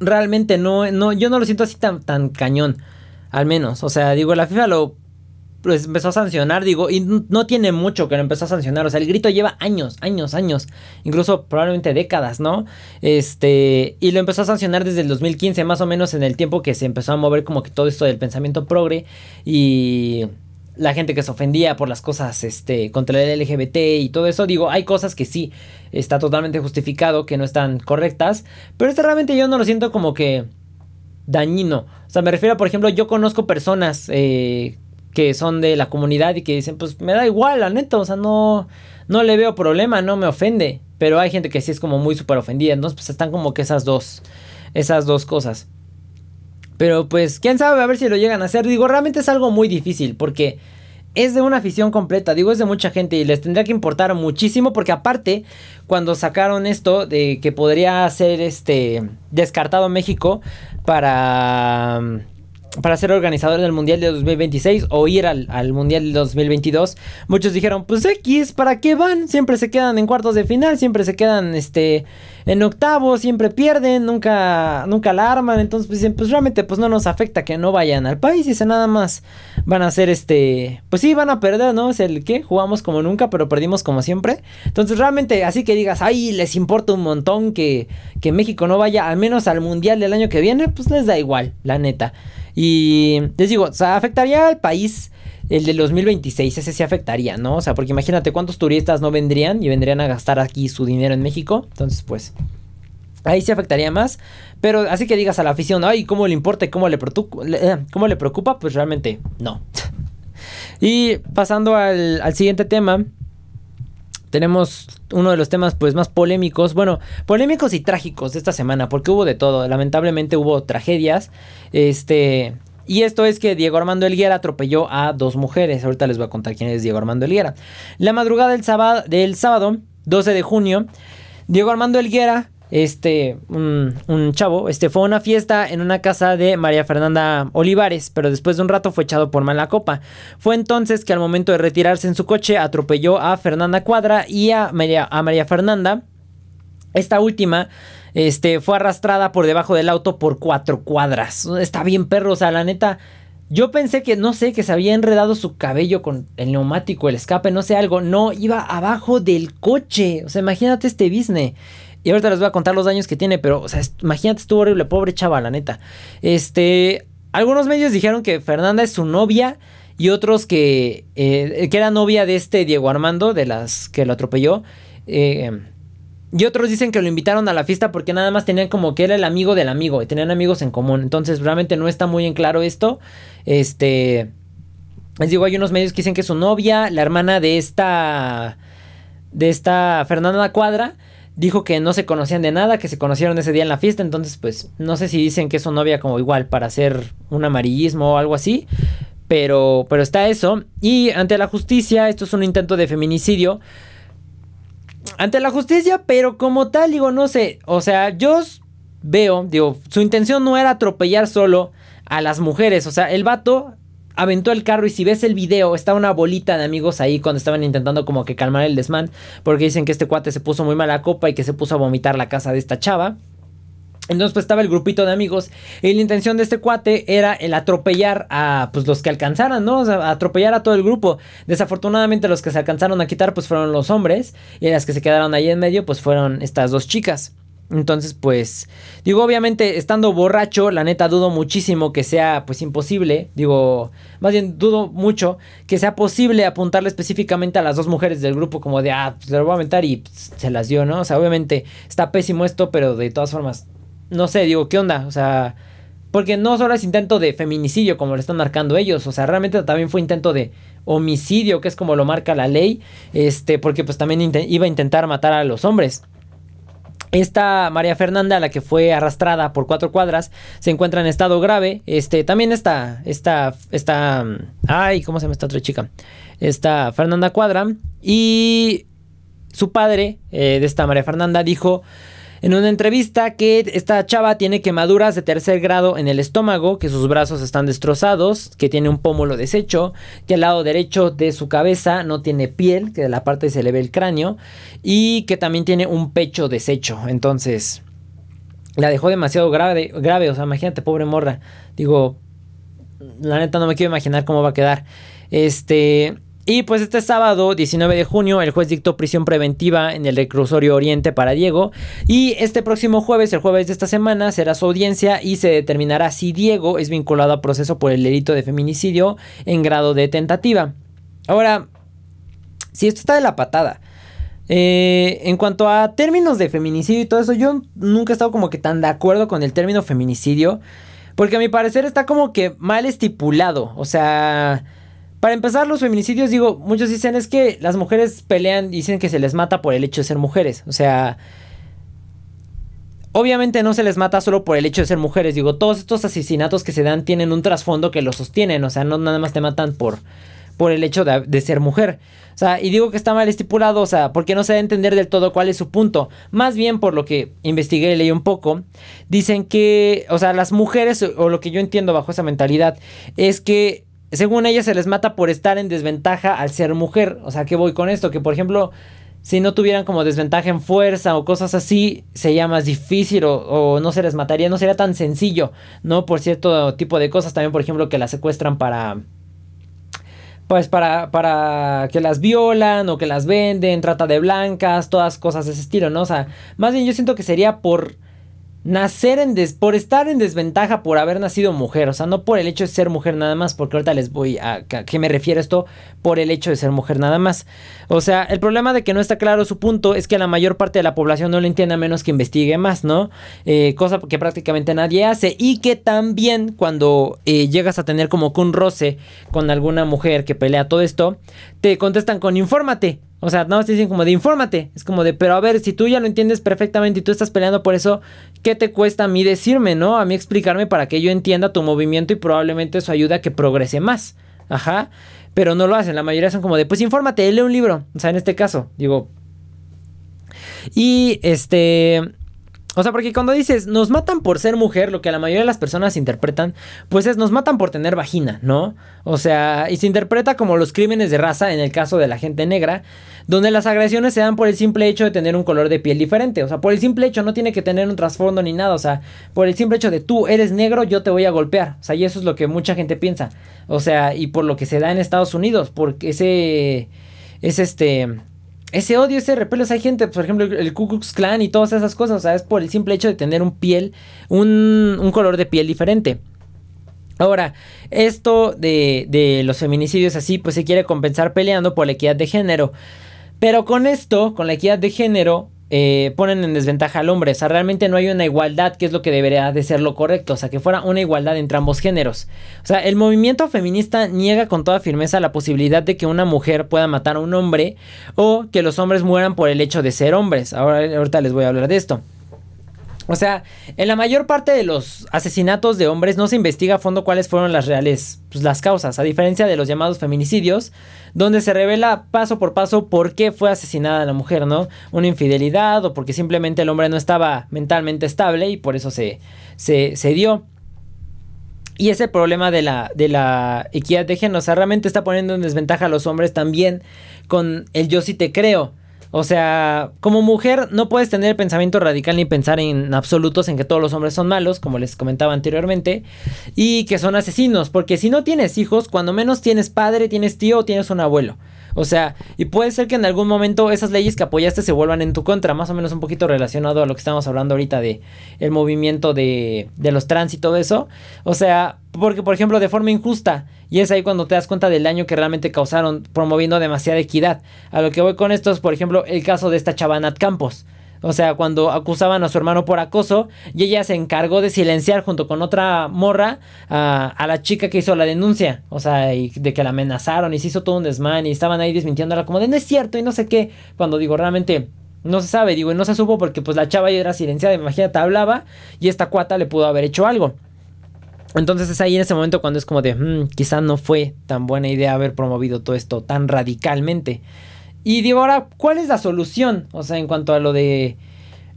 realmente no, no, yo no lo siento así tan, tan cañón, al menos, o sea, digo, la FIFA lo pues, empezó a sancionar, digo, y no tiene mucho que lo empezó a sancionar, o sea, el grito lleva años, años, años, incluso probablemente décadas, ¿no? Este, y lo empezó a sancionar desde el 2015, más o menos en el tiempo que se empezó a mover como que todo esto del pensamiento progre y la gente que se ofendía por las cosas este, contra el LGBT y todo eso. Digo, hay cosas que sí está totalmente justificado, que no están correctas. Pero este realmente yo no lo siento como que dañino. O sea, me refiero, por ejemplo, yo conozco personas eh, que son de la comunidad y que dicen, pues me da igual, la neta, o sea, no, no le veo problema, no me ofende. Pero hay gente que sí es como muy súper ofendida. Entonces, pues están como que esas dos, esas dos cosas. Pero pues, quién sabe, a ver si lo llegan a hacer. Digo, realmente es algo muy difícil porque es de una afición completa, digo, es de mucha gente y les tendría que importar muchísimo porque aparte, cuando sacaron esto de que podría ser este descartado México para para ser organizador del Mundial de 2026 o ir al, al, Mundial de 2022, muchos dijeron, pues X, ¿para qué van? Siempre se quedan en cuartos de final, siempre se quedan este, en octavos, siempre pierden, nunca, nunca la arman, entonces pues dicen, pues realmente pues no nos afecta que no vayan al país, y se nada más van a ser este, pues sí, van a perder, ¿no? Es el que jugamos como nunca, pero perdimos como siempre. Entonces realmente así que digas, ay, les importa un montón que, que México no vaya al menos al Mundial del año que viene, pues les da igual, la neta. Y les digo, o sea, afectaría al país el del 2026, ese sí afectaría, ¿no? O sea, porque imagínate cuántos turistas no vendrían y vendrían a gastar aquí su dinero en México. Entonces, pues, ahí sí afectaría más. Pero así que digas a la afición, ay, ¿cómo le importa cómo le, eh, cómo le preocupa? Pues realmente no. *laughs* y pasando al, al siguiente tema, tenemos uno de los temas pues más polémicos, bueno, polémicos y trágicos de esta semana, porque hubo de todo, lamentablemente hubo tragedias, este, y esto es que Diego Armando Elguera atropelló a dos mujeres, ahorita les voy a contar quién es Diego Armando Elguera. La madrugada del sábado, del sábado 12 de junio, Diego Armando Elguera este, un, chavo, este, fue a una fiesta en una casa de María Fernanda Olivares, pero después de un rato fue echado por mala copa. Fue entonces que al momento de retirarse en su coche atropelló a Fernanda Cuadra y a María, a María Fernanda. Esta última, este, fue arrastrada por debajo del auto por cuatro cuadras. Está bien perro, o sea, la neta... Yo pensé que, no sé, que se había enredado su cabello con el neumático, el escape, no sé, algo. No, iba abajo del coche. O sea, imagínate este business. Y ahorita les voy a contar los daños que tiene, pero, o sea, imagínate, estuvo horrible, pobre chava, la neta. Este, algunos medios dijeron que Fernanda es su novia y otros que, eh, que era novia de este Diego Armando, de las que lo atropelló. Eh, y otros dicen que lo invitaron a la fiesta porque nada más tenían como que era el amigo del amigo y tenían amigos en común. Entonces realmente no está muy en claro esto. Este... Les digo, hay unos medios que dicen que es su novia, la hermana de esta... De esta Fernanda Cuadra dijo que no se conocían de nada, que se conocieron ese día en la fiesta, entonces pues no sé si dicen que es su novia como igual para hacer un amarillismo o algo así, pero, pero está eso. Y ante la justicia, esto es un intento de feminicidio. Ante la justicia, pero como tal, digo, no sé, o sea, yo veo, digo, su intención no era atropellar solo a las mujeres, o sea, el vato aventó el carro y si ves el video está una bolita de amigos ahí cuando estaban intentando como que calmar el desmán porque dicen que este cuate se puso muy mala copa y que se puso a vomitar la casa de esta chava. Entonces pues estaba el grupito de amigos y la intención de este cuate era el atropellar a pues los que alcanzaran, ¿no? O sea, atropellar a todo el grupo. Desafortunadamente los que se alcanzaron a quitar pues fueron los hombres y las que se quedaron ahí en medio pues fueron estas dos chicas. Entonces, pues, digo, obviamente, estando borracho, la neta dudo muchísimo que sea, pues, imposible, digo, más bien dudo mucho que sea posible apuntarle específicamente a las dos mujeres del grupo como de, ah, pues le voy a aventar y pues, se las dio, ¿no? O sea, obviamente está pésimo esto, pero de todas formas, no sé, digo, ¿qué onda? O sea, porque no solo es intento de feminicidio como lo están marcando ellos, o sea, realmente también fue intento de homicidio, que es como lo marca la ley, este, porque pues también iba a intentar matar a los hombres. Esta María Fernanda, la que fue arrastrada por cuatro cuadras, se encuentra en estado grave. Este, también está, esta, esta, ay, ¿cómo se llama esta otra chica? Esta Fernanda Cuadra. Y su padre, eh, de esta María Fernanda, dijo en una entrevista que esta chava tiene quemaduras de tercer grado en el estómago, que sus brazos están destrozados, que tiene un pómulo deshecho, que al lado derecho de su cabeza no tiene piel, que de la parte se le ve el cráneo, y que también tiene un pecho deshecho. Entonces, la dejó demasiado grave, grave, o sea, imagínate, pobre morra. Digo, la neta no me quiero imaginar cómo va a quedar. Este, y pues este sábado, 19 de junio, el juez dictó prisión preventiva en el reclusorio Oriente para Diego. Y este próximo jueves, el jueves de esta semana, será su audiencia y se determinará si Diego es vinculado a proceso por el delito de feminicidio en grado de tentativa. Ahora, si esto está de la patada. Eh, en cuanto a términos de feminicidio y todo eso, yo nunca he estado como que tan de acuerdo con el término feminicidio. Porque a mi parecer está como que mal estipulado. O sea, para empezar, los feminicidios, digo, muchos dicen es que las mujeres pelean dicen que se les mata por el hecho de ser mujeres. O sea, obviamente no se les mata solo por el hecho de ser mujeres. Digo, todos estos asesinatos que se dan tienen un trasfondo que los sostienen. O sea, no nada más te matan por, por el hecho de, ser mujer. O sea, y digo que está mal estipulado, o sea, porque no se da a entender del todo cuál es su punto. Más bien por lo que investigué y leí un poco, dicen que, o sea, las mujeres, o lo que yo entiendo bajo esa mentalidad, es que según ella se les mata por estar en desventaja al ser mujer. O sea, ¿qué voy con esto? Que por ejemplo, si no tuvieran como desventaja en fuerza o cosas así, sería más difícil o, no se les mataría, no sería tan sencillo, ¿no? Por cierto tipo de cosas, también por ejemplo que las secuestran para... Pues para, para que las violan o que las venden, trata de blancas, todas cosas de ese estilo, ¿no? O sea, más bien yo siento que sería por nacer en des por estar en desventaja por haber nacido mujer, o sea, no por el hecho de ser mujer nada más, porque ahorita les voy a, a qué me refiero esto por el hecho de ser mujer nada más. O sea, el problema de que no está claro su punto es que la mayor parte de la población no lo entiende a menos que investigue más, ¿no? Eh, cosa que prácticamente nadie hace y que también cuando eh, llegas a tener como que un roce con alguna mujer que pelea todo esto, te contestan con infórmate. O sea, no te dicen como de infórmate. Es como de, pero a ver, si tú ya lo entiendes perfectamente y tú estás peleando por eso, ¿qué te cuesta a mí decirme, no? A mí explicarme para que yo entienda tu movimiento y probablemente eso ayuda a que progrese más. Ajá. Pero no lo hacen. La mayoría son como de, pues infórmate, lee un libro. O sea, en este caso, digo. Y este. O sea, porque cuando dices nos matan por ser mujer, lo que la mayoría de las personas interpretan, pues es nos matan por tener vagina, ¿no? O sea, y se interpreta como los crímenes de raza en el caso de la gente negra, donde las agresiones se dan por el simple hecho de tener un color de piel diferente. O sea, por el simple hecho no tiene que tener un trasfondo ni nada. O sea, por el simple hecho de tú eres negro, yo te voy a golpear. O sea, y eso es lo que mucha gente piensa. O sea, y por lo que se da en Estados Unidos, porque ese es este ese odio, ese repelo, hay gente, por ejemplo, el Ku Klux Klan y todas esas cosas, o sea, es por el simple hecho de tener un piel, un, un color de piel diferente. Ahora, esto de, de los feminicidios así, pues se quiere compensar peleando por la equidad de género. Pero con esto, con la equidad de género, eh, ponen en desventaja al hombre. O sea, realmente no hay una igualdad, que es lo que debería de ser lo correcto. O sea, que fuera una igualdad entre ambos géneros. O sea, el movimiento feminista niega con toda firmeza la posibilidad de que una mujer pueda matar a un hombre o que los hombres mueran por el hecho de ser hombres. Ahora, ahorita les voy a hablar de esto. O sea, en la mayor parte de los asesinatos de hombres no se investiga a fondo cuáles fueron las reales, pues, las causas, a diferencia de los llamados feminicidios, donde se revela paso por paso por qué fue asesinada la mujer, ¿no? Una infidelidad o porque simplemente el hombre no estaba mentalmente estable y por eso se, se, se dio. Y ese problema de la, de la equidad de género, o sea, realmente está poniendo en desventaja a los hombres también con el yo sí te creo. O sea, como mujer no puedes tener pensamiento radical ni pensar en absolutos en que todos los hombres son malos, como les comentaba anteriormente, y que son asesinos, porque si no tienes hijos, cuando menos tienes padre, tienes tío o tienes un abuelo. O sea, y puede ser que en algún momento esas leyes que apoyaste se vuelvan en tu contra, más o menos un poquito relacionado a lo que estamos hablando ahorita de el movimiento de, de los trans y todo eso. O sea, porque por ejemplo de forma injusta, y es ahí cuando te das cuenta del daño que realmente causaron promoviendo demasiada equidad. A lo que voy con esto es, por ejemplo, el caso de esta chavanat Campos. O sea, cuando acusaban a su hermano por acoso y ella se encargó de silenciar junto con otra morra a, la chica que hizo la denuncia. O sea, y de que la amenazaron y se hizo todo un desmán y estaban ahí desmintiéndola como de no es cierto y no sé qué. Cuando digo, realmente no se sabe, digo, y no se supo porque pues la chava ya era silenciada, imagínate, hablaba y esta cuata le pudo haber hecho algo. Entonces es ahí en ese momento cuando es como de, mm, quizá no fue tan buena idea haber promovido todo esto tan radicalmente. Y digo, ahora, ¿cuál es la solución? O sea, en cuanto a lo de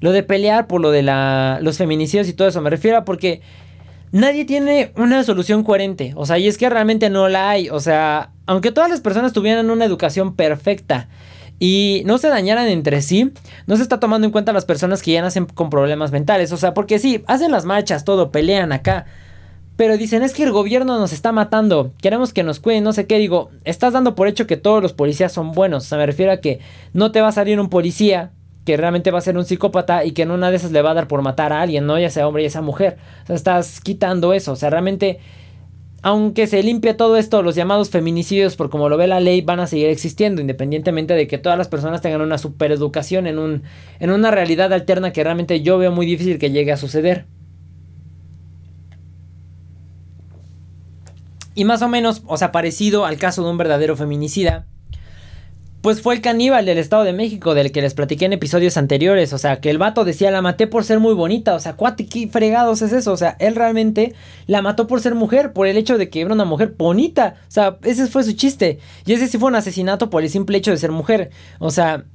lo de pelear por lo de la, los feminicidios y todo eso. Me refiero a porque nadie tiene una solución coherente. O sea, y es que realmente no la hay. O sea, aunque todas las personas tuvieran una educación perfecta y no se dañaran entre sí, no se está tomando en cuenta las personas que ya nacen con problemas mentales. O sea, porque sí, hacen las marchas, todo, pelean acá. Pero dicen, es que el gobierno nos está matando, queremos que nos cuiden, no sé qué. Digo, estás dando por hecho que todos los policías son buenos. O sea, me refiero a que no te va a salir un policía que realmente va a ser un psicópata y que en una de esas le va a dar por matar a alguien, ¿no? Ya sea hombre, ya sea mujer. O sea, estás quitando eso. O sea, realmente, aunque se limpie todo esto, los llamados feminicidios, por como lo ve la ley, van a seguir existiendo, independientemente de que todas las personas tengan una supereducación en, un, en una realidad alterna que realmente yo veo muy difícil que llegue a suceder. Y más o menos, o sea, parecido al caso de un verdadero feminicida, pues fue el caníbal del Estado de México, del que les platiqué en episodios anteriores. O sea, que el vato decía, la maté por ser muy bonita. O sea, cuate, qué fregados es eso. O sea, él realmente la mató por ser mujer, por el hecho de que era una mujer bonita. O sea, ese fue su chiste. Y ese sí fue un asesinato por el simple hecho de ser mujer. O sea,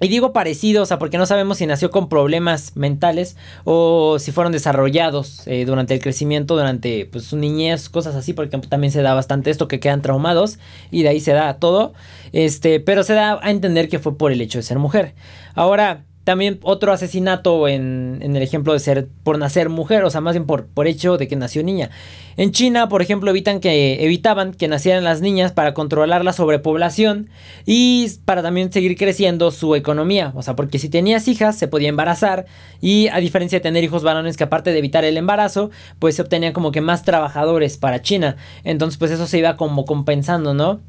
y digo parecido, o sea, porque no sabemos si nació con problemas mentales o si fueron desarrollados eh, durante el crecimiento, durante pues, su niñez, cosas así, porque también se da bastante esto que quedan traumados y de ahí se da todo. Este, pero se da a entender que fue por el hecho de ser mujer. Ahora, también otro asesinato en, el ejemplo de ser por nacer mujer, o sea, más bien por, por hecho de que nació niña. En China, por ejemplo, evitan que, evitaban que nacieran las niñas para controlar la sobrepoblación y para también seguir creciendo su economía. O sea, porque si tenías hijas se podía embarazar y a diferencia de tener hijos varones que aparte de evitar el embarazo, pues se obtenían como que más trabajadores para China. Entonces, pues eso se iba como compensando, ¿no?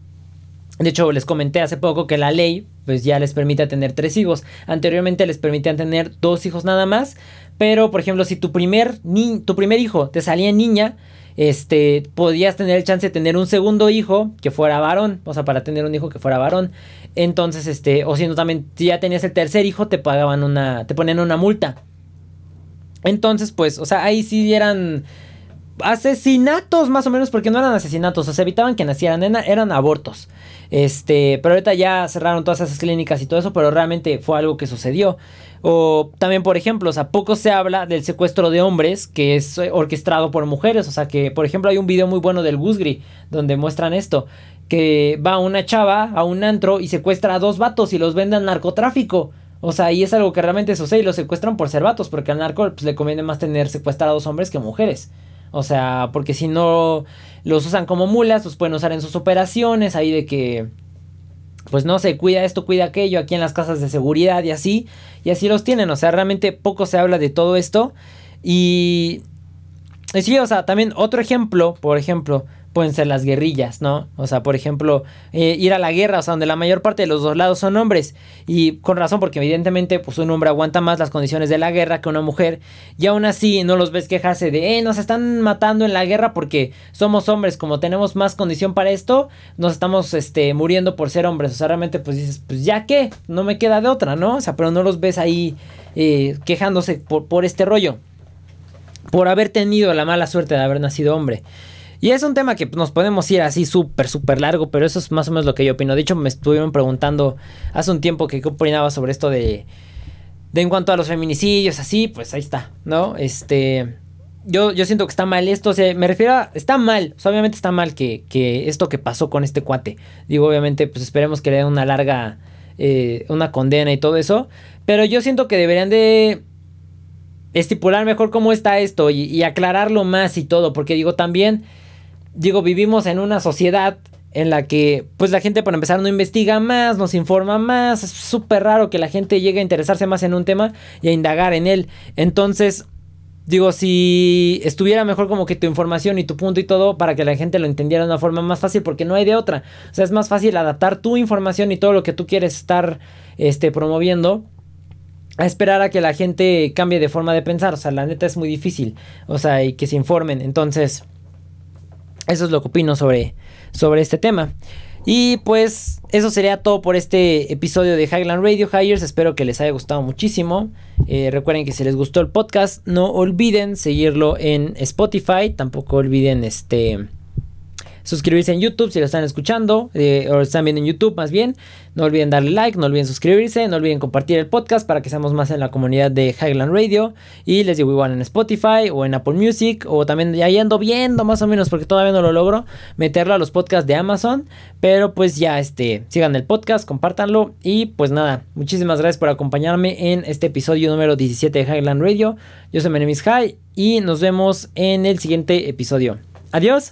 De hecho, les comenté hace poco que la ley pues ya les permite tener tres hijos. Anteriormente les permitían tener dos hijos nada más. Pero, por ejemplo, si tu primer, ni tu primer hijo te salía niña, este, podías tener el chance de tener un segundo hijo que fuera varón. O sea, para tener un hijo que fuera varón. Entonces, este, o si también, si ya tenías el tercer hijo, te pagaban una, te ponían una multa. Entonces, pues, o sea, ahí sí eran asesinatos más o menos, porque no eran asesinatos, o sea, evitaban que nacieran, eran abortos. Este, pero ahorita ya cerraron todas esas clínicas y todo eso, pero realmente fue algo que sucedió. O también, por ejemplo, o sea, poco se habla del secuestro de hombres que es orquestado por mujeres. O sea, que, por ejemplo, hay un video muy bueno del Gusgri donde muestran esto. Que va una chava a un antro y secuestra a dos vatos y los vende al narcotráfico. O sea, y es algo que realmente sucede y los secuestran por ser vatos, porque al narco pues, le conviene más tener secuestrados hombres que mujeres. O sea, porque si no los usan como mulas, los pueden usar en sus operaciones, ahí de que, pues no se cuida esto, cuida aquello, aquí en las casas de seguridad y así, y así los tienen, o sea, realmente poco se habla de todo esto. Y, y sí, o sea, también otro ejemplo, por ejemplo, pueden ser las guerrillas, ¿no? O sea, por ejemplo, eh, ir a la guerra, o sea, donde la mayor parte de los dos lados son hombres. Y con razón, porque evidentemente, pues un hombre aguanta más las condiciones de la guerra que una mujer. Y aún así, no los ves quejarse de, eh, nos están matando en la guerra porque somos hombres, como tenemos más condición para esto, nos estamos, este, muriendo por ser hombres. O sea, realmente, pues dices, pues ya que, no me queda de otra, ¿no? O sea, pero no los ves ahí eh, quejándose por, por este rollo. Por haber tenido la mala suerte de haber nacido hombre. Y es un tema que nos podemos ir así súper, súper largo, pero eso es más o menos lo que yo opino. De hecho, me estuvieron preguntando hace un tiempo que qué opinaba sobre esto de, de en cuanto a los feminicidios, así, pues ahí está, ¿no? Este, yo, yo siento que está mal esto, o sea, me refiero a, está mal, obviamente está mal que, que, esto que pasó con este cuate. Digo, obviamente, pues esperemos que le den una larga, eh, una condena y todo eso, pero yo siento que deberían de estipular mejor cómo está esto y, y aclararlo más y todo, porque digo, también digo, vivimos en una sociedad en la que pues la gente para empezar no investiga más, nos informa más, es súper raro que la gente llegue a interesarse más en un tema y a indagar en él. Entonces, digo, si estuviera mejor como que tu información y tu punto y todo para que la gente lo entendiera de una forma más fácil porque no hay de otra. O sea, es más fácil adaptar tu información y todo lo que tú quieres estar este, promoviendo a esperar a que la gente cambie de forma de pensar. O sea, la neta es muy difícil. O sea, y que se informen. Entonces... Eso es lo que opino sobre, sobre este tema. Y pues eso sería todo por este episodio de Highland Radio Hires. Espero que les haya gustado muchísimo. Eh, recuerden que si les gustó el podcast, no olviden seguirlo en Spotify. Tampoco olviden este suscribirse en YouTube si lo están escuchando eh, o están viendo en YouTube más bien. No olviden darle like, no olviden suscribirse, no olviden compartir el podcast para que seamos más en la comunidad de Highland Radio. Y les digo igual en Spotify o en Apple Music o también ya ando viendo más o menos porque todavía no lo logro meterlo a los podcasts de Amazon. Pero pues ya este, sigan el podcast, compártanlo y pues nada, muchísimas gracias por acompañarme en este episodio número 17 de Highland Radio. Yo soy Menemis High y nos vemos en el siguiente episodio. Adiós.